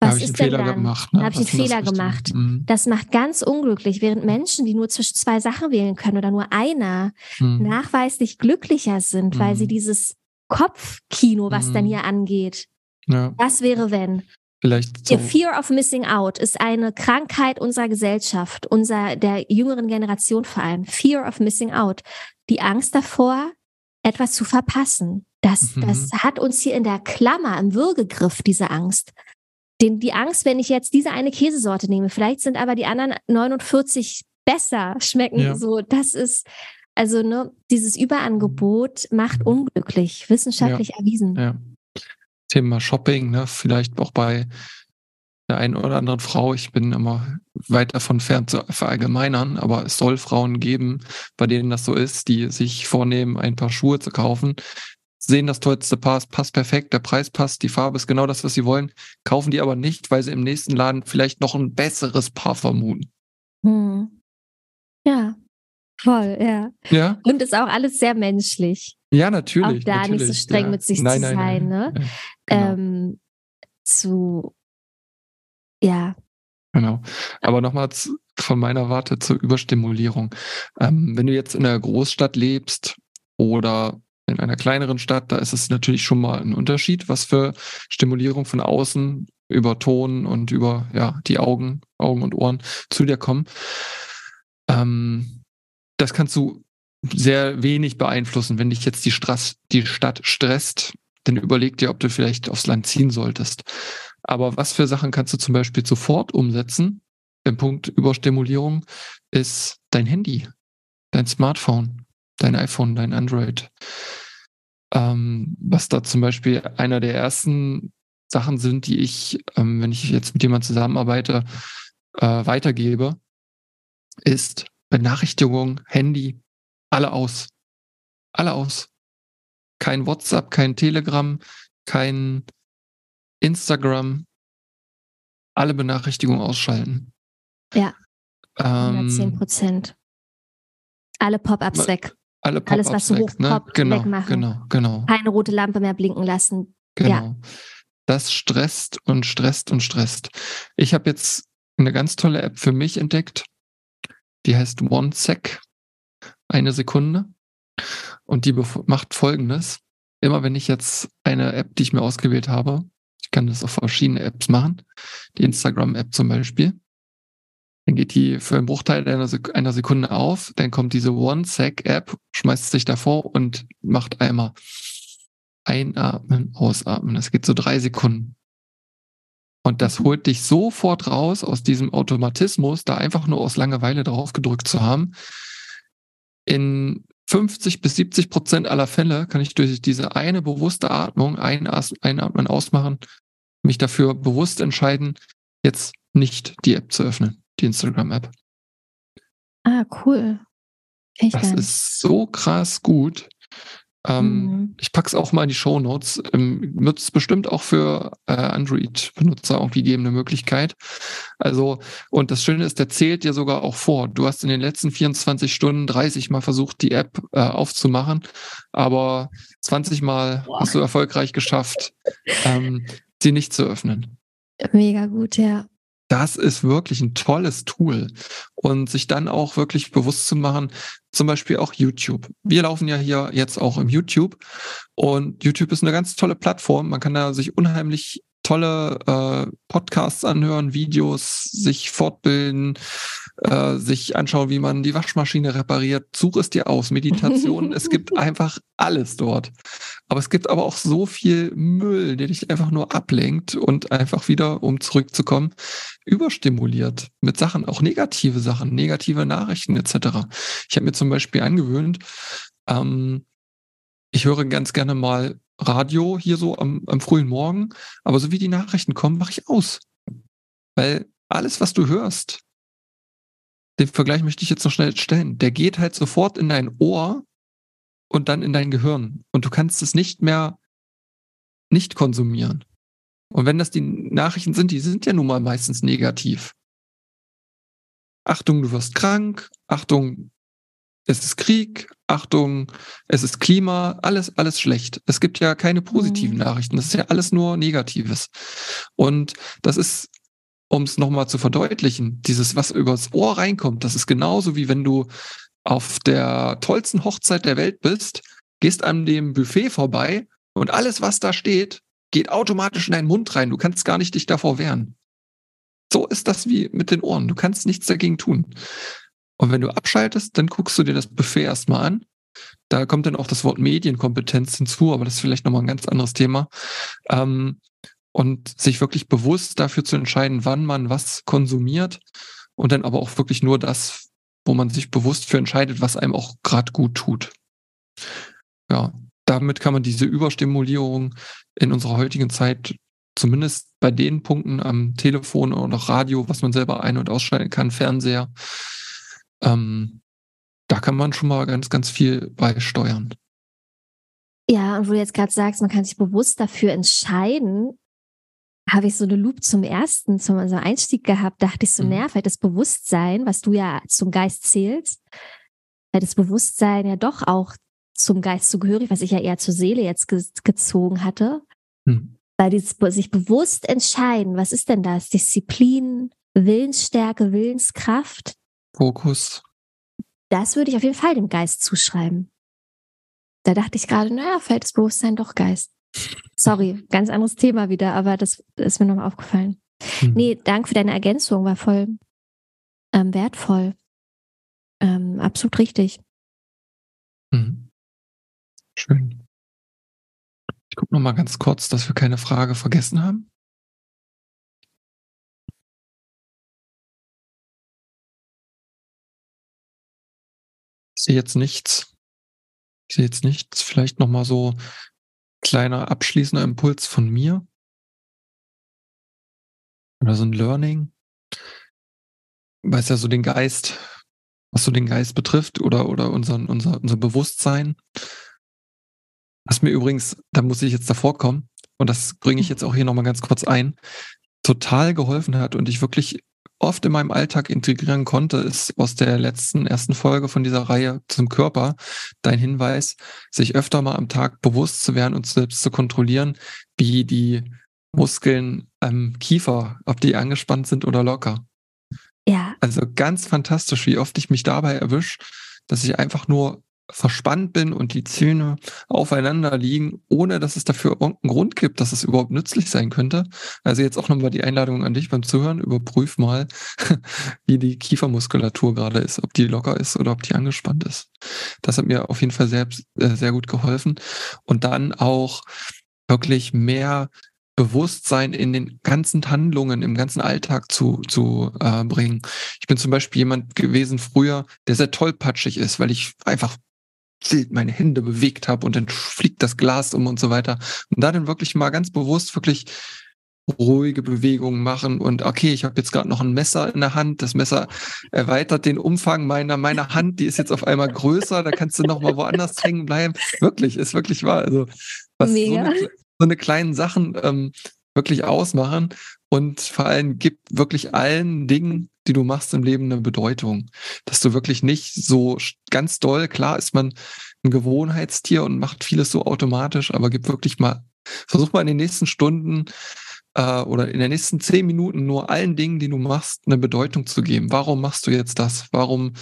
Was einen ist denn Fehler dann? gemacht? Ne? Habe ich einen das Fehler Richtige? gemacht? Mhm. Das macht ganz unglücklich, während Menschen, die nur zwischen zwei Sachen wählen können oder nur einer, Mhm. nachweislich glücklicher sind, weil sie Mhm. dieses Kopfkino, was dann Mhm. hier angeht, Ja, was wäre wenn? Vielleicht so. Der Fear of Missing Out ist eine Krankheit unserer Gesellschaft, unserer der jüngeren Generation vor allem. Fear of Missing Out, die Angst davor, etwas zu verpassen. Das, Mhm. das hat uns hier in der Klammer, im Würgegriff, diese Angst. Den, die Angst, wenn ich jetzt diese eine Käsesorte nehme, vielleicht sind aber die anderen 49 besser, schmecken Ja. so. Das ist, also ne, dieses Überangebot macht unglücklich, wissenschaftlich erwiesen. Ja. Thema Shopping, ne? Vielleicht auch bei der einen oder anderen Frau. Ich bin immer weit davon fern zu verallgemeinern, aber es soll Frauen geben, bei denen das so ist, die sich vornehmen, ein paar Schuhe zu kaufen, sehen das tollste Paar, passt perfekt, der Preis passt, die Farbe ist genau das, was sie wollen, kaufen die aber nicht, weil sie im nächsten Laden vielleicht noch ein besseres Paar vermuten. Hm. Ja, voll, ja. Ja, Und ist auch alles sehr menschlich. Ja, natürlich. Auch da nicht so natürlich, streng ja. mit sich nein, zu nein, sein, nein, ne? Genau. Ähm, zu, ja, Genau. Aber nochmal von meiner Warte zur Überstimulierung. Ähm, wenn du jetzt in einer Großstadt lebst oder in einer kleineren Stadt, da ist es natürlich schon mal ein Unterschied, was für Stimulierung von außen über Ton und über ja, die Augen, Augen und Ohren zu dir kommen. Ähm, das kannst du sehr wenig beeinflussen. Wenn dich jetzt die, Strass, die Stadt stresst, dann überleg dir, ob du vielleicht aufs Land ziehen solltest. Aber was für Sachen kannst du zum Beispiel sofort umsetzen? Im Punkt Überstimulierung ist dein Handy, dein Smartphone, dein iPhone, dein Android. Ähm, was da zum Beispiel einer der ersten Sachen sind, die ich, ähm, wenn ich jetzt mit jemandem zusammenarbeite, äh, weitergebe, ist Benachrichtigung, Handy, alle aus. Alle aus. Kein WhatsApp, kein Telegram, kein Instagram. Alle Benachrichtigungen ausschalten. Ja. Ähm, 110 Prozent. Alle Pop-ups weg. alle alles, Pop-ups was so weg, ne? hochpoppt, Genau, wegmachen. genau, genau, Keine rote Lampe mehr blinken lassen. genau. Ja. Das stresst und stresst und stresst. Ich habe jetzt eine ganz tolle App für mich entdeckt. Die heißt OneSec. Eine Sekunde. Und die macht folgendes. Immer wenn ich jetzt eine App, die ich mir ausgewählt habe, ich kann das auf verschiedene Apps machen, die Instagram-App zum Beispiel, dann geht die für einen Bruchteil einer, Sek einer Sekunde auf, dann kommt diese OneSec-App, schmeißt sich davor und macht einmal einatmen, ausatmen. Das geht so drei Sekunden. Und das holt dich sofort raus aus diesem Automatismus, da einfach nur aus Langeweile drauf gedrückt zu haben. In 50 bis 70 Prozent aller Fälle kann ich durch diese eine bewusste Atmung, einatmen, ausmachen, mich dafür bewusst entscheiden, jetzt nicht die App zu öffnen, die Instagram-App. Ah, cool. Ich Das ist so krass gut. Ähm, Mhm. Ich pack's auch mal in die Show Notes. Ähm, Wird es bestimmt auch für äh, Android-Benutzer irgendwie geben, eine Möglichkeit. Also, und das Schöne ist, der zählt dir sogar auch vor. Du hast in den letzten 24 Stunden 30 Mal versucht, die App äh, aufzumachen, aber 20 Mal Boah. hast du erfolgreich geschafft, ähm, sie nicht zu öffnen. Mega gut, ja. Das ist wirklich ein tolles Tool. Und sich dann auch wirklich bewusst zu machen, zum Beispiel auch YouTube. Wir laufen ja hier jetzt auch im YouTube und YouTube ist eine ganz tolle Plattform. Man kann da sich unheimlich tolle äh, Podcasts anhören, Videos, sich fortbilden, äh, sich anschauen, wie man die Waschmaschine repariert. Such es dir aus, Meditation. es [LAUGHS] gibt einfach alles dort. Aber es gibt aber auch so viel Müll, der dich einfach nur ablenkt und einfach wieder, um zurückzukommen, überstimuliert mit Sachen, auch negative Sachen, negative Nachrichten etc. Ich habe mir zum Beispiel angewöhnt, ähm, ich höre ganz gerne mal Radio hier so am, am frühen Morgen, aber so wie die Nachrichten kommen, mache ich aus. Weil alles, was du hörst, den Vergleich möchte ich jetzt noch schnell stellen, der geht halt sofort in dein Ohr und dann in dein Gehirn. Und du kannst es nicht mehr nicht konsumieren. Und wenn das die Nachrichten sind, die sind ja nun mal meistens negativ. Achtung, du wirst krank. Achtung, es ist Krieg, Achtung, es ist Klima, alles, alles schlecht. Es gibt ja keine positiven mhm. Nachrichten. Das ist ja alles nur Negatives. Und das ist, um es nochmal zu verdeutlichen, dieses, was übers Ohr reinkommt, das ist genauso wie wenn du auf der tollsten Hochzeit der Welt bist, gehst an dem Buffet vorbei und alles, was da steht, geht automatisch in deinen Mund rein. Du kannst gar nicht dich davor wehren. So ist das wie mit den Ohren. Du kannst nichts dagegen tun. Und wenn du abschaltest, dann guckst du dir das Buffet erstmal an. Da kommt dann auch das Wort Medienkompetenz hinzu, aber das ist vielleicht nochmal ein ganz anderes Thema. Ähm, und sich wirklich bewusst dafür zu entscheiden, wann man was konsumiert und dann aber auch wirklich nur das, wo man sich bewusst für entscheidet, was einem auch gerade gut tut. Ja, damit kann man diese Überstimulierung in unserer heutigen Zeit zumindest bei den Punkten am Telefon oder Radio, was man selber ein- und ausschalten kann, Fernseher, ähm, da kann man schon mal ganz, ganz viel beisteuern. Ja, und wo du jetzt gerade sagst, man kann sich bewusst dafür entscheiden, habe ich so eine Loop zum ersten, zum also Einstieg gehabt, dachte ich so, mhm. nerv, das Bewusstsein, was du ja zum Geist zählst, weil das Bewusstsein ja doch auch zum Geist zugehörig, was ich ja eher zur Seele jetzt ge gezogen hatte. Mhm. Weil dieses sich bewusst entscheiden, was ist denn das? Disziplin, Willensstärke, Willenskraft. Fokus. Das würde ich auf jeden Fall dem Geist zuschreiben. Da dachte ich gerade, naja, fällt das Bewusstsein doch Geist. Sorry, [LAUGHS] ganz anderes Thema wieder, aber das ist mir nochmal aufgefallen. Hm. Nee, danke für deine Ergänzung, war voll ähm, wertvoll. Ähm, absolut richtig. Hm. Schön. Ich gucke nochmal ganz kurz, dass wir keine Frage vergessen haben. Sehe jetzt nichts. Ich sehe jetzt nichts. Vielleicht nochmal so kleiner abschließender Impuls von mir. Oder so ein Learning. Weil es ja so den Geist, was so den Geist betrifft oder, oder unseren, unser, unser Bewusstsein. Was mir übrigens, da muss ich jetzt davor kommen, und das bringe ich jetzt auch hier nochmal ganz kurz ein, total geholfen hat und ich wirklich oft in meinem Alltag integrieren konnte, ist aus der letzten ersten Folge von dieser Reihe zum Körper dein Hinweis, sich öfter mal am Tag bewusst zu werden und selbst zu kontrollieren, wie die Muskeln am Kiefer, ob die angespannt sind oder locker. Ja. Also ganz fantastisch, wie oft ich mich dabei erwische, dass ich einfach nur verspannt bin und die Zähne aufeinander liegen, ohne dass es dafür irgendeinen Grund gibt, dass es überhaupt nützlich sein könnte. Also jetzt auch nochmal die Einladung an dich beim Zuhören. Überprüf mal, [LAUGHS] wie die Kiefermuskulatur gerade ist, ob die locker ist oder ob die angespannt ist. Das hat mir auf jeden Fall sehr, äh, sehr gut geholfen. Und dann auch wirklich mehr Bewusstsein in den ganzen Handlungen, im ganzen Alltag zu, zu äh, bringen. Ich bin zum Beispiel jemand gewesen früher, der sehr tollpatschig ist, weil ich einfach meine Hände bewegt habe und dann fliegt das Glas um und so weiter. Und da dann wirklich mal ganz bewusst wirklich ruhige Bewegungen machen und okay, ich habe jetzt gerade noch ein Messer in der Hand. Das Messer erweitert den Umfang meiner meiner Hand. Die ist jetzt auf einmal größer. Da kannst du noch mal woanders hängen bleiben. Wirklich, ist wirklich wahr. Also was so eine, so eine kleinen Sachen ähm, wirklich ausmachen und vor allem gibt wirklich allen Dingen, die du machst im Leben, eine Bedeutung. Dass du wirklich nicht so ganz doll, klar ist man ein Gewohnheitstier und macht vieles so automatisch, aber gib wirklich mal, versuch mal in den nächsten Stunden äh, oder in den nächsten zehn Minuten nur allen Dingen, die du machst, eine Bedeutung zu geben. Warum machst du jetzt das? Warum,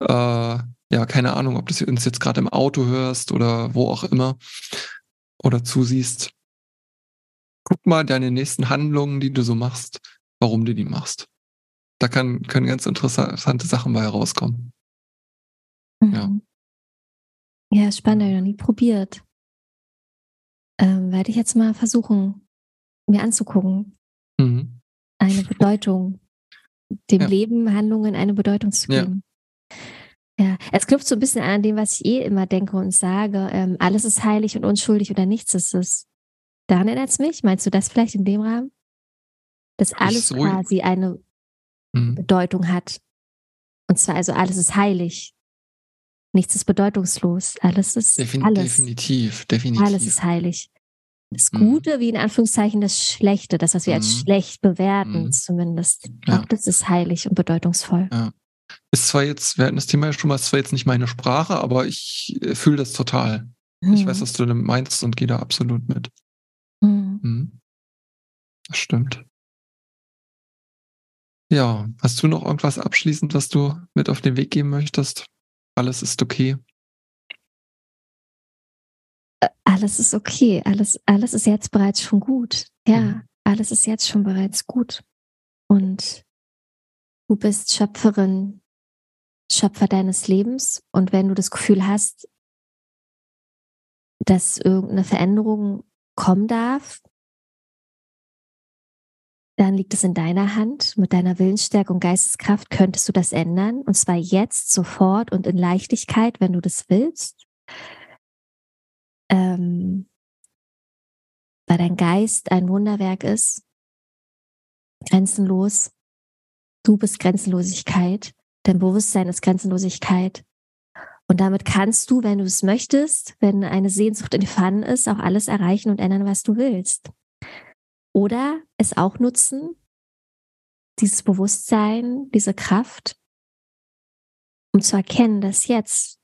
äh, ja, keine Ahnung, ob du uns jetzt gerade im Auto hörst oder wo auch immer oder zusiehst guck mal deine nächsten Handlungen, die du so machst, warum du die machst. Da kann, können ganz interessante Sachen bei herauskommen. Mhm. Ja. Ja, spannend, habe ich noch nie probiert. Ähm, werde ich jetzt mal versuchen, mir anzugucken. Mhm. Eine Bedeutung, dem ja. Leben, Handlungen eine Bedeutung zu geben. Ja. ja. es knüpft so ein bisschen an dem, was ich eh immer denke und sage. Ähm, alles ist heilig und unschuldig oder nichts ist es. Daran erinnert es mich. Meinst du das vielleicht in dem Rahmen? Dass alles so quasi eine mhm. Bedeutung hat. Und zwar also alles ist heilig. Nichts ist bedeutungslos. Alles ist Defin alles. Definitiv, definitiv. Alles ist heilig. Das mhm. Gute mhm. wie in Anführungszeichen das Schlechte, das, was wir mhm. als schlecht bewerten, mhm. zumindest. Ja. Auch das ist heilig und bedeutungsvoll. Ja. ist zwar jetzt, wir hatten das Thema ja schon mal, ist zwar jetzt nicht meine Sprache, aber ich äh, fühle das total. Ich weiß, mhm. was du meinst und gehe da absolut mit. Das stimmt. Ja, hast du noch irgendwas abschließend, was du mit auf den Weg geben möchtest? Alles ist okay. Äh, alles ist okay. Alles, alles ist jetzt bereits schon gut. Ja, mhm. alles ist jetzt schon bereits gut. Und du bist Schöpferin, Schöpfer deines Lebens. Und wenn du das Gefühl hast, dass irgendeine Veränderung kommen darf, dann liegt es in deiner Hand. Mit deiner Willensstärke und Geisteskraft könntest du das ändern. Und zwar jetzt, sofort und in Leichtigkeit, wenn du das willst. Ähm, weil dein Geist ein Wunderwerk ist, grenzenlos. Du bist Grenzenlosigkeit. Dein Bewusstsein ist Grenzenlosigkeit. Und damit kannst du, wenn du es möchtest, wenn eine Sehnsucht in dir vorhanden ist, auch alles erreichen und ändern, was du willst. Oder es auch nutzen, dieses Bewusstsein, diese Kraft, um zu erkennen, dass jetzt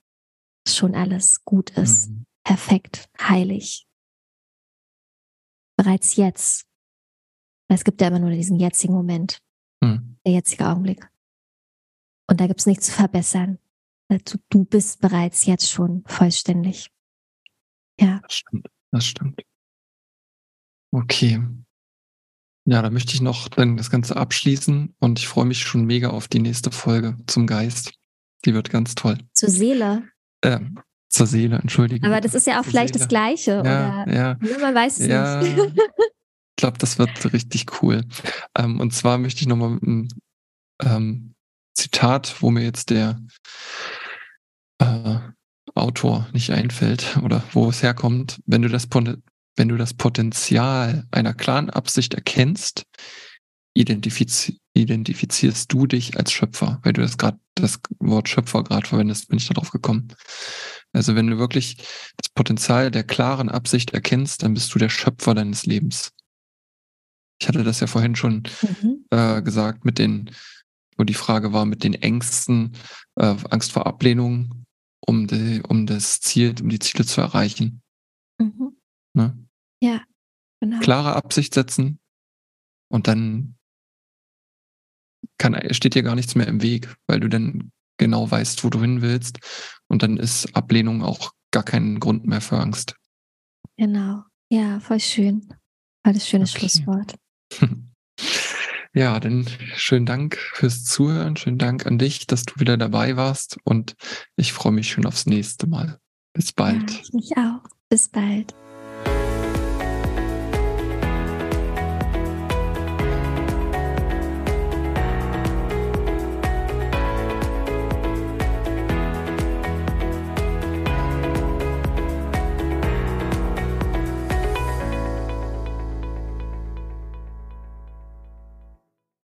schon alles gut ist, mhm. perfekt, heilig. Bereits jetzt. Es gibt ja immer nur diesen jetzigen Moment, mhm. der jetzige Augenblick. Und da gibt es nichts zu verbessern. Also du bist bereits jetzt schon vollständig. Ja. Das stimmt. Das stimmt. Okay. Ja, da möchte ich noch dann das Ganze abschließen und ich freue mich schon mega auf die nächste Folge zum Geist. Die wird ganz toll. Zur Seele. Äh, zur Seele, entschuldige. Aber das ist ja auch zur vielleicht Seele. das Gleiche, ja, oder? Ja. ja. Man weiß es ja. nicht. ich glaube, das wird richtig cool. Ähm, und zwar möchte ich nochmal einem ähm, Zitat, wo mir jetzt der äh, Autor nicht einfällt oder wo es herkommt, wenn du das wenn du das Potenzial einer klaren Absicht erkennst, identifiz identifizierst du dich als Schöpfer, weil du das gerade das Wort Schöpfer gerade verwendest, bin ich darauf gekommen. Also wenn du wirklich das Potenzial der klaren Absicht erkennst, dann bist du der Schöpfer deines Lebens. Ich hatte das ja vorhin schon mhm. äh, gesagt mit den, wo die Frage war mit den Ängsten, äh, Angst vor Ablehnung, um die, um das Ziel, um die Ziele zu erreichen. Mhm. Ne? Ja, genau. Klare Absicht setzen und dann kann, steht dir gar nichts mehr im Weg, weil du dann genau weißt, wo du hin willst. Und dann ist Ablehnung auch gar kein Grund mehr für Angst. Genau. Ja, voll schön. War das schöne okay. Schlusswort. [LAUGHS] Ja, dann schönen Dank fürs Zuhören. Schönen Dank an dich, dass du wieder dabei warst. Und ich freue mich schon aufs nächste Mal. Bis bald. Ja, ich mich auch. Bis bald.